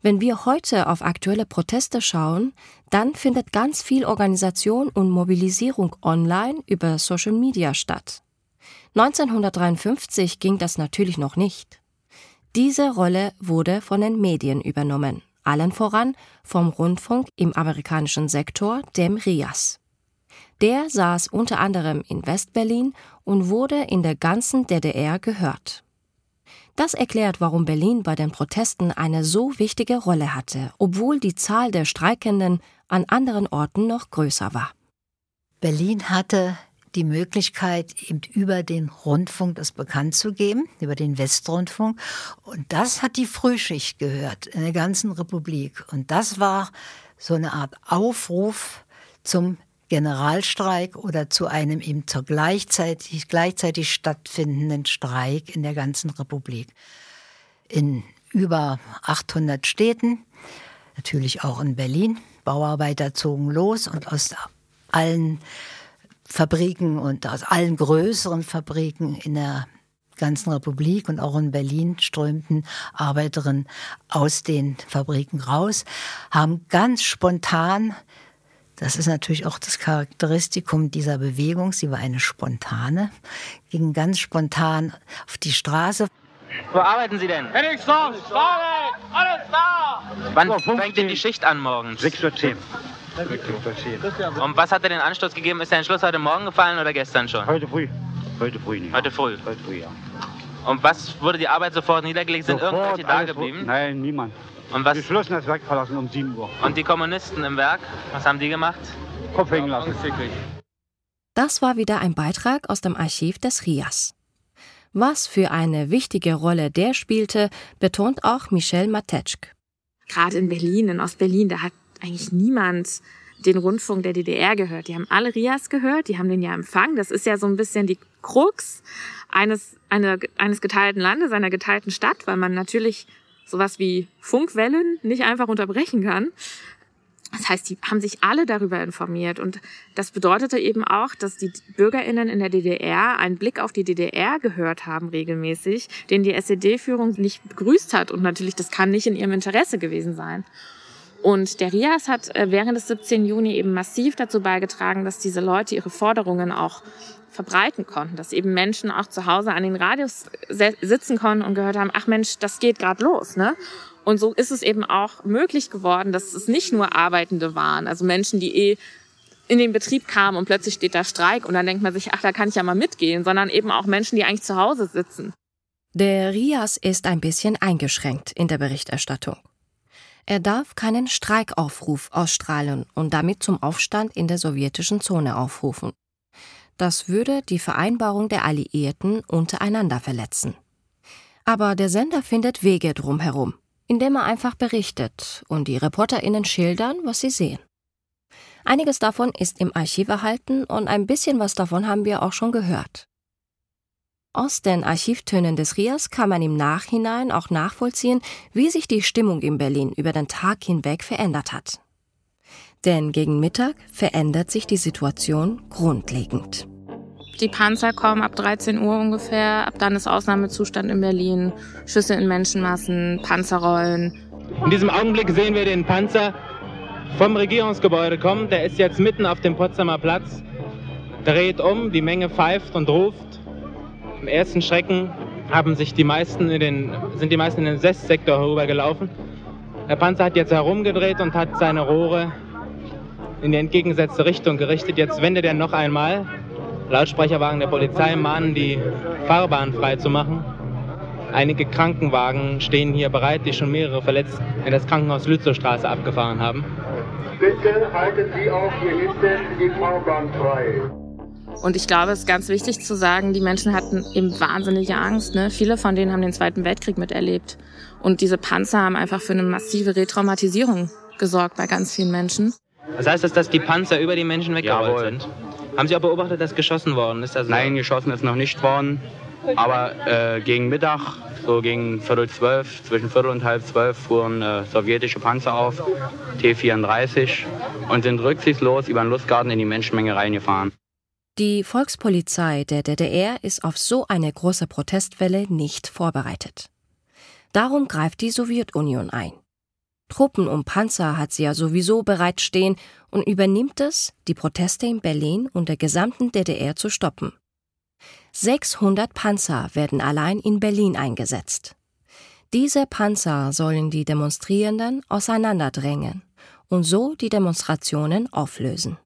Wenn wir heute auf aktuelle Proteste schauen, dann findet ganz viel Organisation und Mobilisierung online über Social Media statt. 1953 ging das natürlich noch nicht. Diese Rolle wurde von den Medien übernommen, allen voran vom Rundfunk im amerikanischen Sektor, dem RIAS. Der saß unter anderem in Westberlin und wurde in der ganzen DDR gehört. Das erklärt, warum Berlin bei den Protesten eine so wichtige Rolle hatte, obwohl die Zahl der Streikenden an anderen Orten noch größer war. Berlin hatte die Möglichkeit, eben über den Rundfunk das bekannt zu geben, über den Westrundfunk. Und das hat die Frühschicht gehört in der ganzen Republik. Und das war so eine Art Aufruf zum Generalstreik oder zu einem eben zur gleichzeitig, gleichzeitig stattfindenden Streik in der ganzen Republik. In über 800 Städten, natürlich auch in Berlin. Bauarbeiter zogen los und aus allen Fabriken und aus allen größeren Fabriken in der ganzen Republik und auch in Berlin strömten Arbeiterinnen aus den Fabriken raus, haben ganz spontan das ist natürlich auch das Charakteristikum dieser Bewegung. Sie war eine spontane, ging ganz spontan auf die Straße. Wo arbeiten Sie denn? Los! Alles da! Wann fängt denn die Schicht an morgens? 6.10 Uhr. Und was hat er den Anstoß gegeben? Ist der Entschluss heute Morgen gefallen oder gestern schon? Heute früh. Heute früh, nicht. Heute früh? Heute früh, ja. Und was wurde die Arbeit sofort niedergelegt? Sind sofort, irgendwelche da geblieben? Nein, niemand. Und was? Geschlossen das Werk verlassen um 7 Uhr. Und die Kommunisten im Werk, was haben die gemacht? Kopf hängen lassen. Das war wieder ein Beitrag aus dem Archiv des RIAS. Was für eine wichtige Rolle der spielte, betont auch Michel Matetschk. Gerade in Berlin, in Ostberlin, da hat eigentlich niemand den Rundfunk der DDR gehört. Die haben alle RIAS gehört, die haben den ja empfangen. Das ist ja so ein bisschen die Krux eines, eine, eines geteilten Landes, einer geteilten Stadt, weil man natürlich sowas wie Funkwellen nicht einfach unterbrechen kann. Das heißt, die haben sich alle darüber informiert. Und das bedeutete eben auch, dass die BürgerInnen in der DDR einen Blick auf die DDR gehört haben regelmäßig, den die SED-Führung nicht begrüßt hat. Und natürlich, das kann nicht in ihrem Interesse gewesen sein. Und der RIAS hat äh, während des 17. Juni eben massiv dazu beigetragen, dass diese Leute ihre Forderungen auch verbreiten konnten, dass eben Menschen auch zu Hause an den Radios sitzen konnten und gehört haben, ach Mensch, das geht gerade los, ne? Und so ist es eben auch möglich geworden, dass es nicht nur Arbeitende waren, also Menschen, die eh in den Betrieb kamen und plötzlich steht da Streik und dann denkt man sich, ach, da kann ich ja mal mitgehen, sondern eben auch Menschen, die eigentlich zu Hause sitzen. Der RIAS ist ein bisschen eingeschränkt in der Berichterstattung. Er darf keinen Streikaufruf ausstrahlen und damit zum Aufstand in der sowjetischen Zone aufrufen. Das würde die Vereinbarung der Alliierten untereinander verletzen. Aber der Sender findet Wege drumherum, indem er einfach berichtet und die ReporterInnen schildern, was sie sehen. Einiges davon ist im Archiv erhalten und ein bisschen was davon haben wir auch schon gehört. Aus den Archivtönen des Rias kann man im Nachhinein auch nachvollziehen, wie sich die Stimmung in Berlin über den Tag hinweg verändert hat. Denn gegen Mittag verändert sich die Situation grundlegend. Die Panzer kommen ab 13 Uhr ungefähr. Ab dann ist Ausnahmezustand in Berlin. Schüsse in Menschenmassen, Panzerrollen. In diesem Augenblick sehen wir den Panzer vom Regierungsgebäude kommen. Der ist jetzt mitten auf dem Potsdamer Platz, dreht um, die Menge pfeift und ruft. Im ersten Schrecken haben sich die meisten in den, sind die meisten in den Sesssektor herübergelaufen. Der Panzer hat jetzt herumgedreht und hat seine Rohre in die entgegengesetzte Richtung gerichtet. Jetzt wendet er noch einmal. Lautsprecherwagen der Polizei mahnen die Fahrbahn frei zu machen. Einige Krankenwagen stehen hier bereit, die schon mehrere verletzt in das Krankenhaus Lützowstraße abgefahren haben. Bitte halten Sie auch hier hinten die Fahrbahn frei. Und ich glaube, es ist ganz wichtig zu sagen, die Menschen hatten eben wahnsinnige Angst. Ne? Viele von denen haben den Zweiten Weltkrieg miterlebt. Und diese Panzer haben einfach für eine massive Retraumatisierung gesorgt bei ganz vielen Menschen. Was heißt das, dass die Panzer über die Menschen weggerollt sind? Haben Sie auch beobachtet, dass geschossen worden ist? Also Nein, geschossen ist noch nicht worden. Aber äh, gegen Mittag, so gegen Viertel zwölf, zwischen Viertel und halb zwölf, fuhren äh, sowjetische Panzer auf, T-34, und sind rücksichtslos über den Lustgarten in die Menschenmenge reingefahren. Die Volkspolizei der DDR ist auf so eine große Protestwelle nicht vorbereitet. Darum greift die Sowjetunion ein. Truppen und Panzer hat sie ja sowieso bereitstehen und übernimmt es, die Proteste in Berlin und der gesamten DDR zu stoppen. 600 Panzer werden allein in Berlin eingesetzt. Diese Panzer sollen die Demonstrierenden auseinanderdrängen und so die Demonstrationen auflösen.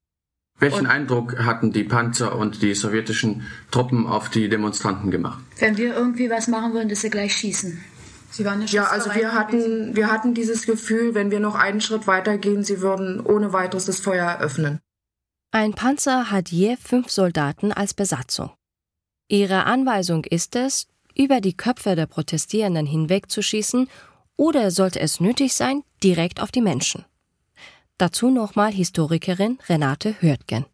Welchen Eindruck hatten die Panzer und die sowjetischen Truppen auf die Demonstranten gemacht? Wenn wir irgendwie was machen würden, dass sie gleich schießen. Sie waren ja, ja also wir hatten, wir hatten dieses Gefühl, wenn wir noch einen Schritt weitergehen, sie würden ohne weiteres das Feuer eröffnen. Ein Panzer hat je fünf Soldaten als Besatzung. Ihre Anweisung ist es, über die Köpfe der Protestierenden hinwegzuschießen oder sollte es nötig sein, direkt auf die Menschen. Dazu nochmal Historikerin Renate Hörtgen.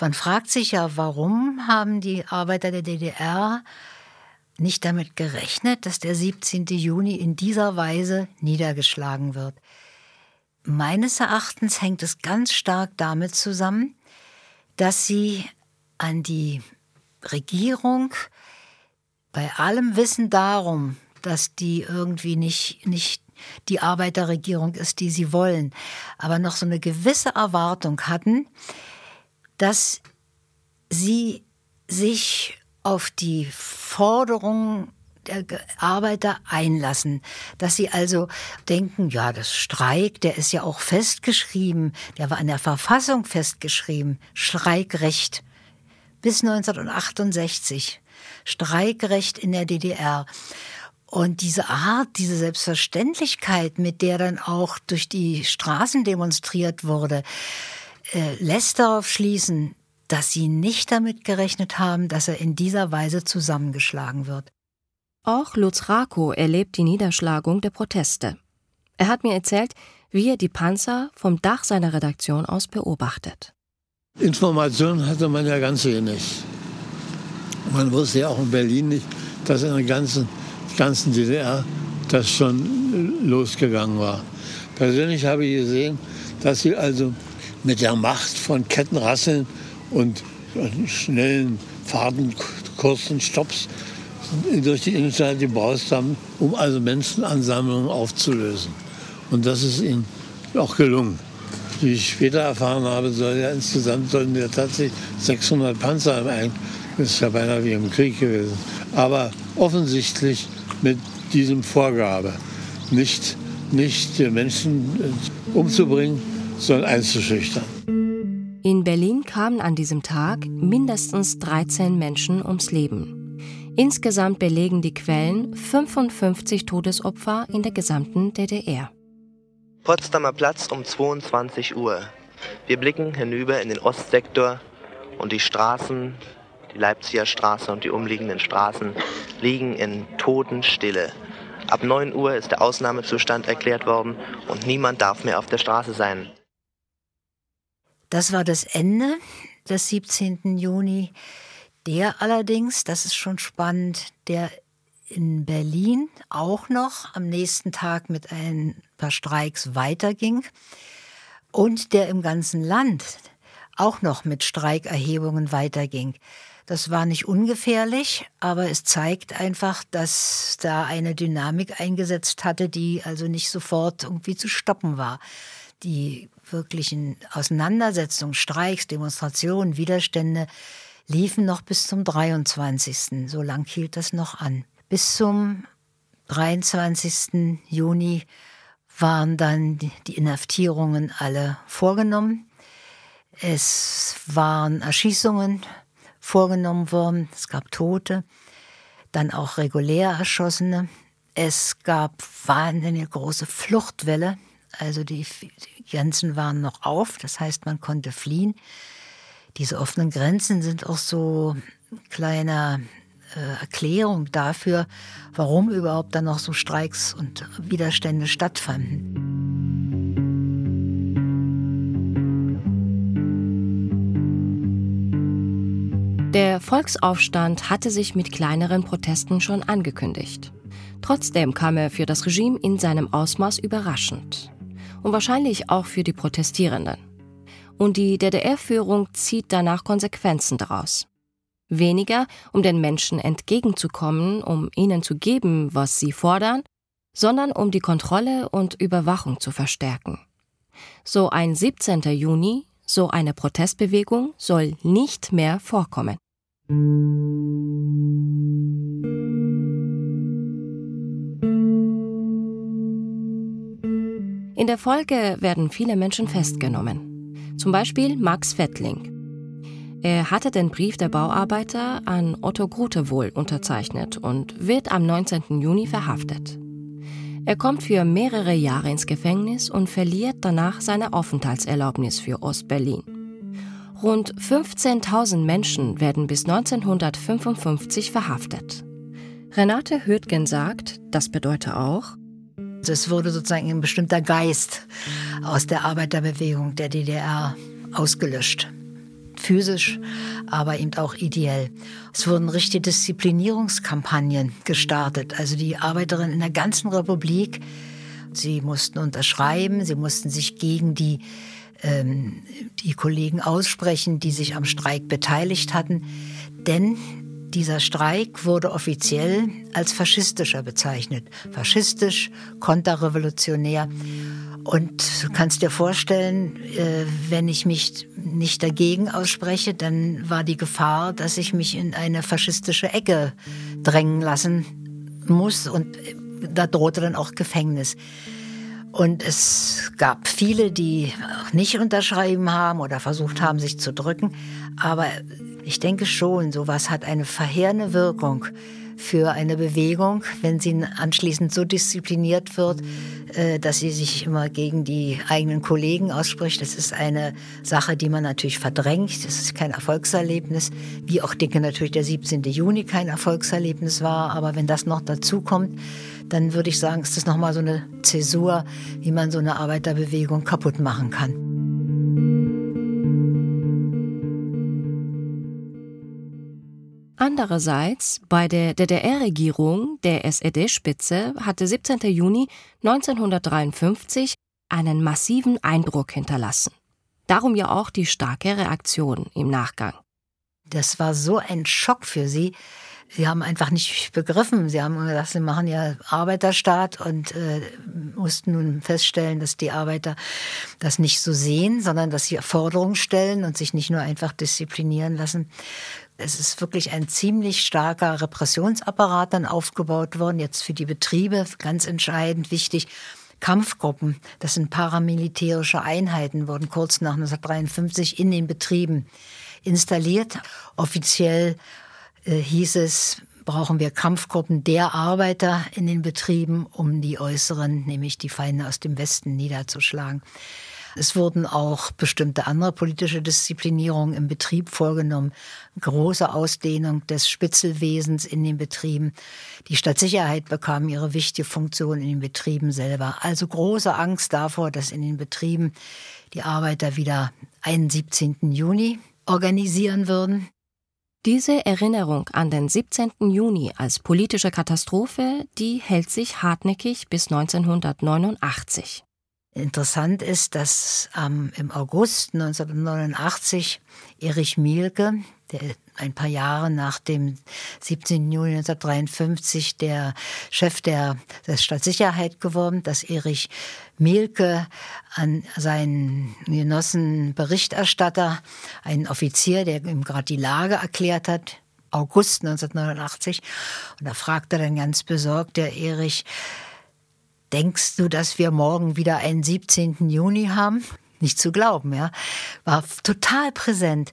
Man fragt sich ja, warum haben die Arbeiter der DDR nicht damit gerechnet, dass der 17. Juni in dieser Weise niedergeschlagen wird. Meines Erachtens hängt es ganz stark damit zusammen, dass sie an die Regierung bei allem Wissen darum, dass die irgendwie nicht, nicht die Arbeiterregierung ist, die sie wollen, aber noch so eine gewisse Erwartung hatten, dass sie sich auf die Forderungen der Arbeiter einlassen, dass sie also denken, ja, das Streik, der ist ja auch festgeschrieben, der war in der Verfassung festgeschrieben, Streikrecht. Bis 1968, Streikrecht in der DDR. Und diese Art, diese Selbstverständlichkeit, mit der dann auch durch die Straßen demonstriert wurde, äh, lässt darauf schließen, dass sie nicht damit gerechnet haben, dass er in dieser Weise zusammengeschlagen wird. Auch Lutz Rako erlebt die Niederschlagung der Proteste. Er hat mir erzählt, wie er die Panzer vom Dach seiner Redaktion aus beobachtet. Informationen hatte man ja ganz wenig. Man wusste ja auch in Berlin nicht, dass in der ganzen ganzen DDR das schon losgegangen war. Persönlich habe ich gesehen, dass sie also mit der Macht von Kettenrasseln und schnellen Fahrten, kurzen Stops durch die Innenstadt gebraust haben, um also Menschenansammlungen aufzulösen. Und das ist ihnen auch gelungen. Wie ich später erfahren habe, soll ja insgesamt sollten ja tatsächlich 600 Panzer im Ein. Das ist ja beinahe wie im Krieg gewesen. Aber offensichtlich mit diesem Vorgabe, nicht, nicht Menschen umzubringen, sondern einzuschüchtern. In Berlin kamen an diesem Tag mindestens 13 Menschen ums Leben. Insgesamt belegen die Quellen 55 Todesopfer in der gesamten DDR. Potsdamer Platz um 22 Uhr. Wir blicken hinüber in den Ostsektor und die Straßen, die Leipziger Straße und die umliegenden Straßen liegen in Totenstille. Ab 9 Uhr ist der Ausnahmezustand erklärt worden und niemand darf mehr auf der Straße sein. Das war das Ende des 17. Juni. Der allerdings, das ist schon spannend, der in Berlin auch noch am nächsten Tag mit ein paar Streiks weiterging und der im ganzen Land auch noch mit Streikerhebungen weiterging. Das war nicht ungefährlich, aber es zeigt einfach, dass da eine Dynamik eingesetzt hatte, die also nicht sofort irgendwie zu stoppen war. Die wirklichen Auseinandersetzungen, Streiks, Demonstrationen, Widerstände liefen noch bis zum 23. So lang hielt das noch an. Bis zum 23. Juni waren dann die Inhaftierungen alle vorgenommen. Es waren Erschießungen vorgenommen worden. Es gab Tote, dann auch regulär Erschossene. Es gab wahnsinnig große Fluchtwelle. Also die, Grenzen waren noch auf, das heißt, man konnte fliehen. Diese offenen Grenzen sind auch so ein kleiner äh, Erklärung dafür, warum überhaupt dann noch so Streiks und Widerstände stattfanden. Der Volksaufstand hatte sich mit kleineren Protesten schon angekündigt. Trotzdem kam er für das Regime in seinem Ausmaß überraschend und wahrscheinlich auch für die Protestierenden. Und die DDR-Führung zieht danach Konsequenzen daraus. Weniger, um den Menschen entgegenzukommen, um ihnen zu geben, was sie fordern, sondern um die Kontrolle und Überwachung zu verstärken. So ein 17. Juni, so eine Protestbewegung soll nicht mehr vorkommen. In der Folge werden viele Menschen festgenommen. Zum Beispiel Max Fettling. Er hatte den Brief der Bauarbeiter an Otto Grutewohl unterzeichnet und wird am 19. Juni verhaftet. Er kommt für mehrere Jahre ins Gefängnis und verliert danach seine Aufenthaltserlaubnis für Ostberlin. Rund 15.000 Menschen werden bis 1955 verhaftet. Renate Hürtgen sagt, das bedeutet auch, es wurde sozusagen ein bestimmter Geist aus der Arbeiterbewegung der DDR ausgelöscht. Physisch, aber eben auch ideell. Es wurden richtige Disziplinierungskampagnen gestartet. Also die Arbeiterinnen in der ganzen Republik, sie mussten unterschreiben, sie mussten sich gegen die, ähm, die Kollegen aussprechen, die sich am Streik beteiligt hatten. Denn dieser Streik wurde offiziell als faschistischer bezeichnet. Faschistisch, konterrevolutionär. Und du kannst dir vorstellen, äh, wenn ich mich nicht dagegen ausspreche, dann war die Gefahr, dass ich mich in eine faschistische Ecke drängen lassen muss. Und äh, da drohte dann auch Gefängnis. Und es gab viele, die nicht unterschreiben haben oder versucht haben, sich zu drücken. Aber ich denke schon, sowas hat eine verheerende Wirkung für eine Bewegung, wenn sie anschließend so diszipliniert wird, äh, dass sie sich immer gegen die eigenen Kollegen ausspricht. Das ist eine Sache, die man natürlich verdrängt. Das ist kein Erfolgserlebnis. Wie auch denke natürlich der 17. Juni kein Erfolgserlebnis war. Aber wenn das noch dazu kommt, dann würde ich sagen, ist das nochmal so eine Zäsur, wie man so eine Arbeiterbewegung kaputt machen kann. Andererseits, bei der DDR-Regierung der SED-Spitze hatte 17. Juni 1953 einen massiven Eindruck hinterlassen. Darum ja auch die starke Reaktion im Nachgang. Das war so ein Schock für sie, Sie haben einfach nicht begriffen. Sie haben gesagt, sie machen ja Arbeiterstaat und äh, mussten nun feststellen, dass die Arbeiter das nicht so sehen, sondern dass sie Forderungen stellen und sich nicht nur einfach disziplinieren lassen. Es ist wirklich ein ziemlich starker Repressionsapparat dann aufgebaut worden, jetzt für die Betriebe, ganz entscheidend wichtig. Kampfgruppen, das sind paramilitärische Einheiten, wurden kurz nach 1953 in den Betrieben installiert. Offiziell äh, hieß es, brauchen wir Kampfgruppen der Arbeiter in den Betrieben, um die äußeren, nämlich die Feinde aus dem Westen, niederzuschlagen. Es wurden auch bestimmte andere politische Disziplinierungen im Betrieb vorgenommen. Große Ausdehnung des Spitzelwesens in den Betrieben. Die Stadtsicherheit bekam ihre wichtige Funktion in den Betrieben selber. Also große Angst davor, dass in den Betrieben die Arbeiter wieder einen 17. Juni organisieren würden. Diese Erinnerung an den 17. Juni als politische Katastrophe, die hält sich hartnäckig bis 1989. Interessant ist, dass ähm, im August 1989 Erich Mielke, der ein paar Jahre nach dem 17. Juni 1953 der Chef der, der Stadtsicherheit geworden, dass Erich Mielke an seinen Genossen Berichterstatter, einen Offizier, der ihm gerade die Lage erklärt hat, August 1989. Und da fragte dann ganz besorgt der Erich, Denkst du, dass wir morgen wieder einen 17. Juni haben? Nicht zu glauben, ja. War total präsent.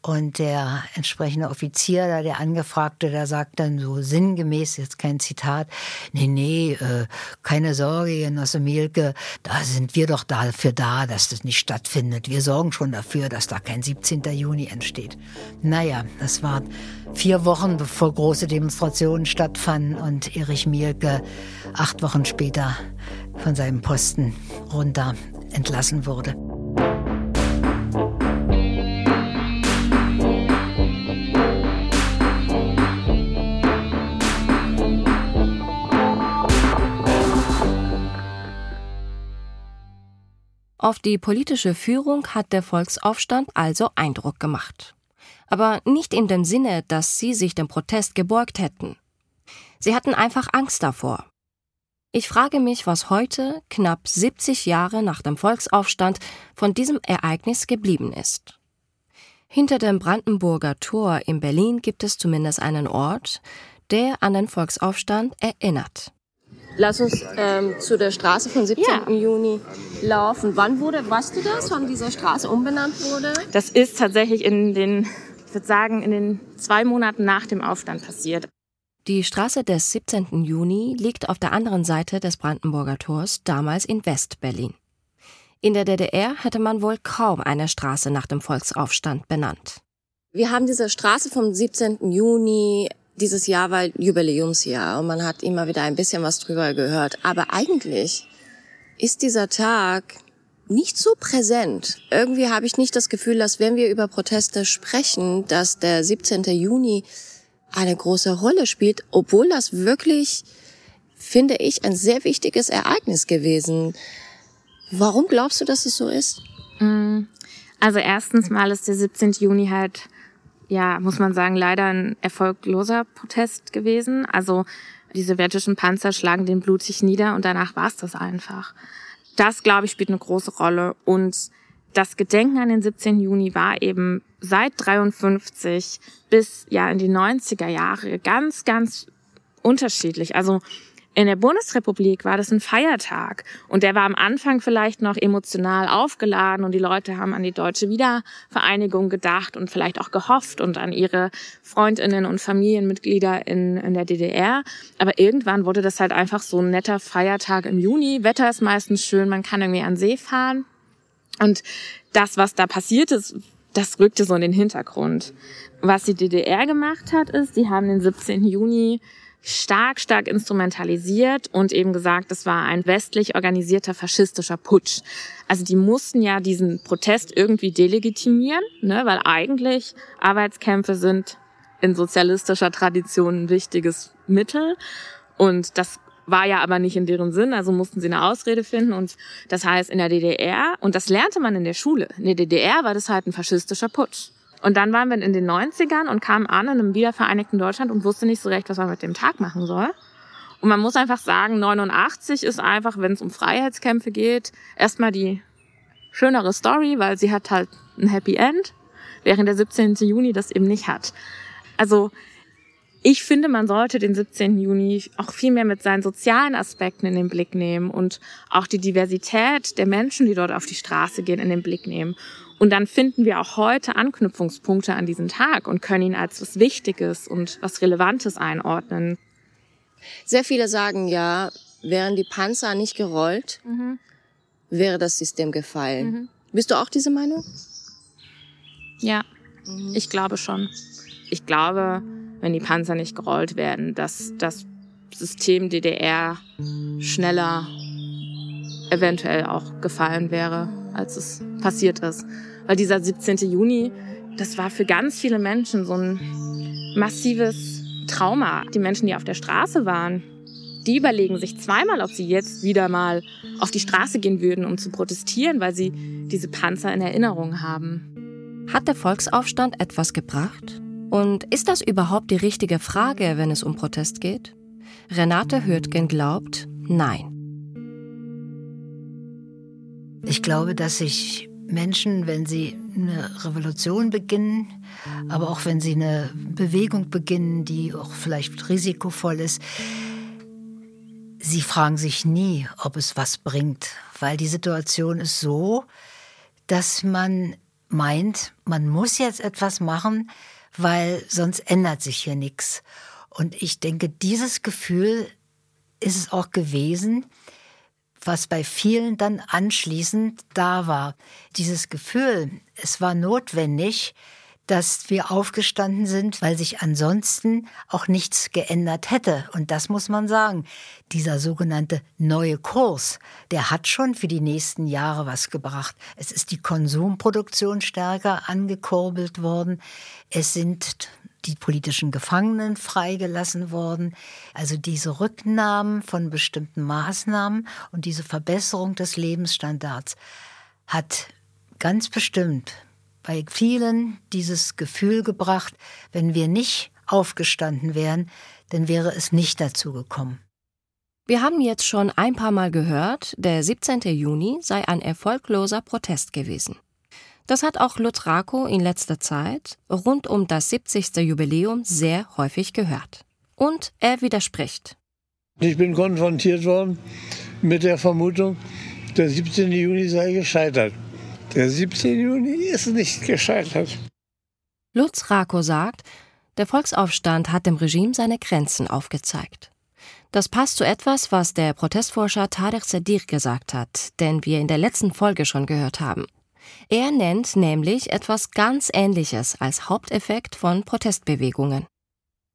Und der entsprechende Offizier, da der Angefragte, der sagt dann so sinngemäß, jetzt kein Zitat, nee, nee, äh, keine Sorge, Genosse Mielke, da sind wir doch dafür da, dass das nicht stattfindet. Wir sorgen schon dafür, dass da kein 17. Juni entsteht. Naja, das war vier Wochen, bevor große Demonstrationen stattfanden und Erich Mielke acht Wochen später von seinem Posten runter entlassen wurde. Auf die politische Führung hat der Volksaufstand also Eindruck gemacht. Aber nicht in dem Sinne, dass sie sich dem Protest gebeugt hätten. Sie hatten einfach Angst davor. Ich frage mich, was heute, knapp 70 Jahre nach dem Volksaufstand, von diesem Ereignis geblieben ist. Hinter dem Brandenburger Tor in Berlin gibt es zumindest einen Ort, der an den Volksaufstand erinnert. Lass uns ähm, zu der Straße vom 17. Ja. Juni laufen. Wann wurde, weißt du das, wann diese Straße umbenannt wurde? Das ist tatsächlich in den, ich würde sagen, in den zwei Monaten nach dem Aufstand passiert. Die Straße des 17. Juni liegt auf der anderen Seite des Brandenburger Tors, damals in West-Berlin. In der DDR hätte man wohl kaum eine Straße nach dem Volksaufstand benannt. Wir haben diese Straße vom 17. Juni dieses Jahr war Jubiläumsjahr und man hat immer wieder ein bisschen was drüber gehört. Aber eigentlich ist dieser Tag nicht so präsent. Irgendwie habe ich nicht das Gefühl, dass wenn wir über Proteste sprechen, dass der 17. Juni eine große Rolle spielt, obwohl das wirklich, finde ich, ein sehr wichtiges Ereignis gewesen. Warum glaubst du, dass es so ist? Mm, also erstens mal ist der 17. Juni halt ja, muss man sagen, leider ein erfolgloser Protest gewesen. Also die sowjetischen Panzer schlagen den blutig nieder und danach war es das einfach. Das, glaube ich, spielt eine große Rolle. Und das Gedenken an den 17. Juni war eben seit 53 bis ja in die 90er Jahre ganz, ganz unterschiedlich. Also in der Bundesrepublik war das ein Feiertag und der war am Anfang vielleicht noch emotional aufgeladen und die Leute haben an die deutsche Wiedervereinigung gedacht und vielleicht auch gehofft und an ihre Freundinnen und Familienmitglieder in, in der DDR. Aber irgendwann wurde das halt einfach so ein netter Feiertag im Juni. Wetter ist meistens schön, man kann irgendwie an See fahren. Und das, was da passiert ist, das rückte so in den Hintergrund. Was die DDR gemacht hat, ist, die haben den 17. Juni stark, stark instrumentalisiert und eben gesagt, es war ein westlich organisierter faschistischer Putsch. Also die mussten ja diesen Protest irgendwie delegitimieren, ne, weil eigentlich Arbeitskämpfe sind in sozialistischer Tradition ein wichtiges Mittel. Und das war ja aber nicht in deren Sinn, also mussten sie eine Ausrede finden. Und das heißt, in der DDR, und das lernte man in der Schule, in der DDR war das halt ein faschistischer Putsch. Und dann waren wir in den 90ern und kamen an in einem wiedervereinigten Deutschland und wusste nicht so recht, was man mit dem Tag machen soll. Und man muss einfach sagen, 89 ist einfach, wenn es um Freiheitskämpfe geht, erstmal die schönere Story, weil sie hat halt ein Happy End, während der 17. Juni das eben nicht hat. Also ich finde, man sollte den 17. Juni auch viel mehr mit seinen sozialen Aspekten in den Blick nehmen und auch die Diversität der Menschen, die dort auf die Straße gehen, in den Blick nehmen. Und dann finden wir auch heute Anknüpfungspunkte an diesen Tag und können ihn als was Wichtiges und was Relevantes einordnen. Sehr viele sagen ja, wären die Panzer nicht gerollt, mhm. wäre das System gefallen. Mhm. Bist du auch diese Meinung? Ja, mhm. ich glaube schon. Ich glaube, wenn die Panzer nicht gerollt werden, dass das System DDR schneller eventuell auch gefallen wäre, als es passiert ist. Weil dieser 17. Juni, das war für ganz viele Menschen so ein massives Trauma. Die Menschen, die auf der Straße waren, die überlegen sich zweimal, ob sie jetzt wieder mal auf die Straße gehen würden, um zu protestieren, weil sie diese Panzer in Erinnerung haben. Hat der Volksaufstand etwas gebracht? Und ist das überhaupt die richtige Frage, wenn es um Protest geht? Renate Hürtgen glaubt, nein. Ich glaube, dass sich Menschen, wenn sie eine Revolution beginnen, aber auch wenn sie eine Bewegung beginnen, die auch vielleicht risikovoll ist, sie fragen sich nie, ob es was bringt, weil die Situation ist so, dass man meint, man muss jetzt etwas machen, weil sonst ändert sich hier nichts. Und ich denke, dieses Gefühl ist es auch gewesen, was bei vielen dann anschließend da war. Dieses Gefühl, es war notwendig, dass wir aufgestanden sind, weil sich ansonsten auch nichts geändert hätte. Und das muss man sagen. Dieser sogenannte neue Kurs, der hat schon für die nächsten Jahre was gebracht. Es ist die Konsumproduktion stärker angekurbelt worden. Es sind die politischen Gefangenen freigelassen worden. Also diese Rücknahmen von bestimmten Maßnahmen und diese Verbesserung des Lebensstandards hat ganz bestimmt bei vielen dieses Gefühl gebracht, wenn wir nicht aufgestanden wären, dann wäre es nicht dazu gekommen. Wir haben jetzt schon ein paar Mal gehört, der 17. Juni sei ein erfolgloser Protest gewesen. Das hat auch Lutz Rako in letzter Zeit rund um das 70. Jubiläum sehr häufig gehört. Und er widerspricht. Ich bin konfrontiert worden mit der Vermutung, der 17. Juni sei gescheitert. Der 17. Juni ist nicht gescheitert. Lutz Rako sagt, der Volksaufstand hat dem Regime seine Grenzen aufgezeigt. Das passt zu etwas, was der Protestforscher Tarek Sedir gesagt hat, den wir in der letzten Folge schon gehört haben. Er nennt nämlich etwas ganz Ähnliches als Haupteffekt von Protestbewegungen.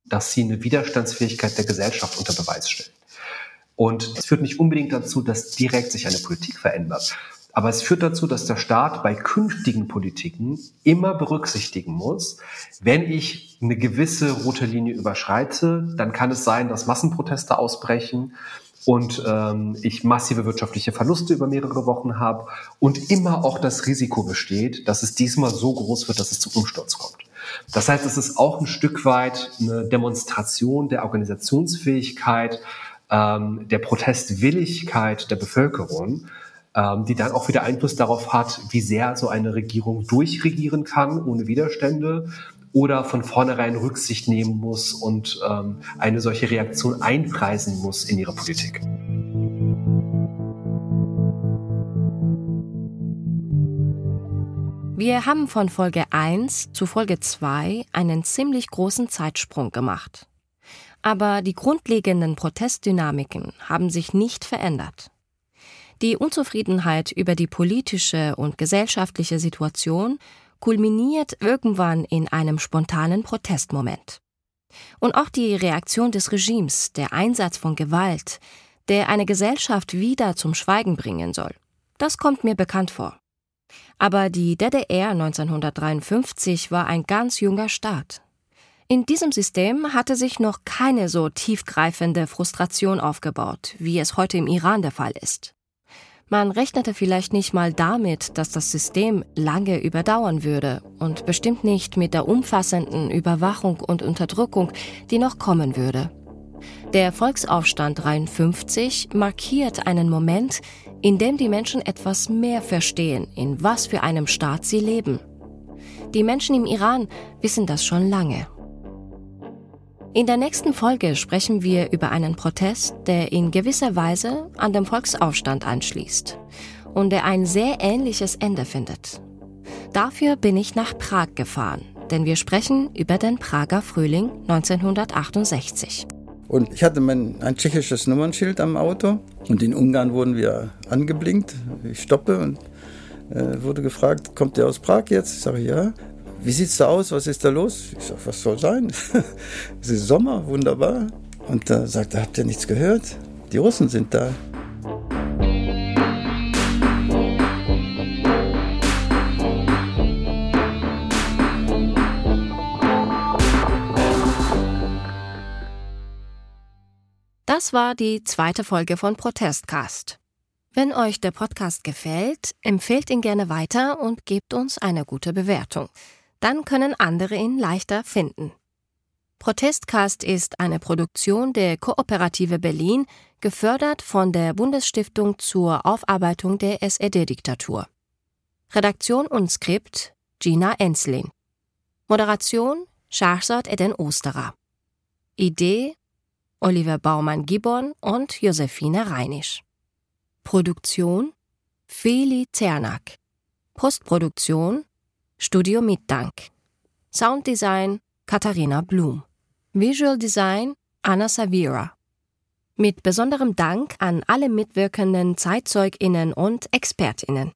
Dass sie eine Widerstandsfähigkeit der Gesellschaft unter Beweis stellen. Und es führt nicht unbedingt dazu, dass direkt sich eine Politik verändert, aber es führt dazu, dass der Staat bei künftigen Politiken immer berücksichtigen muss, wenn ich eine gewisse rote Linie überschreite, dann kann es sein, dass Massenproteste ausbrechen und ähm, ich massive wirtschaftliche Verluste über mehrere Wochen habe und immer auch das Risiko besteht, dass es diesmal so groß wird, dass es zum Umsturz kommt. Das heißt, es ist auch ein Stück weit eine Demonstration der Organisationsfähigkeit, ähm, der Protestwilligkeit der Bevölkerung ähm, die dann auch wieder Einfluss darauf hat, wie sehr so eine Regierung durchregieren kann ohne Widerstände oder von vornherein Rücksicht nehmen muss und ähm, eine solche Reaktion einpreisen muss in ihre Politik. Wir haben von Folge 1 zu Folge 2 einen ziemlich großen Zeitsprung gemacht. Aber die grundlegenden Protestdynamiken haben sich nicht verändert. Die Unzufriedenheit über die politische und gesellschaftliche Situation kulminiert irgendwann in einem spontanen Protestmoment. Und auch die Reaktion des Regimes, der Einsatz von Gewalt, der eine Gesellschaft wieder zum Schweigen bringen soll, das kommt mir bekannt vor. Aber die DDR 1953 war ein ganz junger Staat. In diesem System hatte sich noch keine so tiefgreifende Frustration aufgebaut, wie es heute im Iran der Fall ist. Man rechnete vielleicht nicht mal damit, dass das System lange überdauern würde und bestimmt nicht mit der umfassenden Überwachung und Unterdrückung, die noch kommen würde. Der Volksaufstand 53 markiert einen Moment, in dem die Menschen etwas mehr verstehen, in was für einem Staat sie leben. Die Menschen im Iran wissen das schon lange. In der nächsten Folge sprechen wir über einen Protest, der in gewisser Weise an dem Volksaufstand anschließt und der ein sehr ähnliches Ende findet. Dafür bin ich nach Prag gefahren, denn wir sprechen über den Prager Frühling 1968. Und ich hatte mein, ein tschechisches Nummernschild am Auto und in Ungarn wurden wir angeblinkt. Ich stoppe und äh, wurde gefragt, kommt der aus Prag jetzt? Ich sage ja wie sieht's da aus? Was ist da los? Ich sage, was soll sein? es ist Sommer, wunderbar. Und da sagt er, habt ihr nichts gehört? Die Russen sind da. Das war die zweite Folge von Protestcast. Wenn euch der Podcast gefällt, empfehlt ihn gerne weiter und gebt uns eine gute Bewertung. Dann können andere ihn leichter finden. Protestcast ist eine Produktion der Kooperative Berlin, gefördert von der Bundesstiftung zur Aufarbeitung der SED-Diktatur. Redaktion und Skript Gina Enslin. Moderation Shahzad Eden Osterer. Idee Oliver Baumann-Gibbon und Josephine Reinisch. Produktion Feli Zernak. Postproduktion Studio Mitdank. Sounddesign Katharina Blum. Visual Design Anna Savira. Mit besonderem Dank an alle mitwirkenden ZeitzeugInnen und ExpertInnen.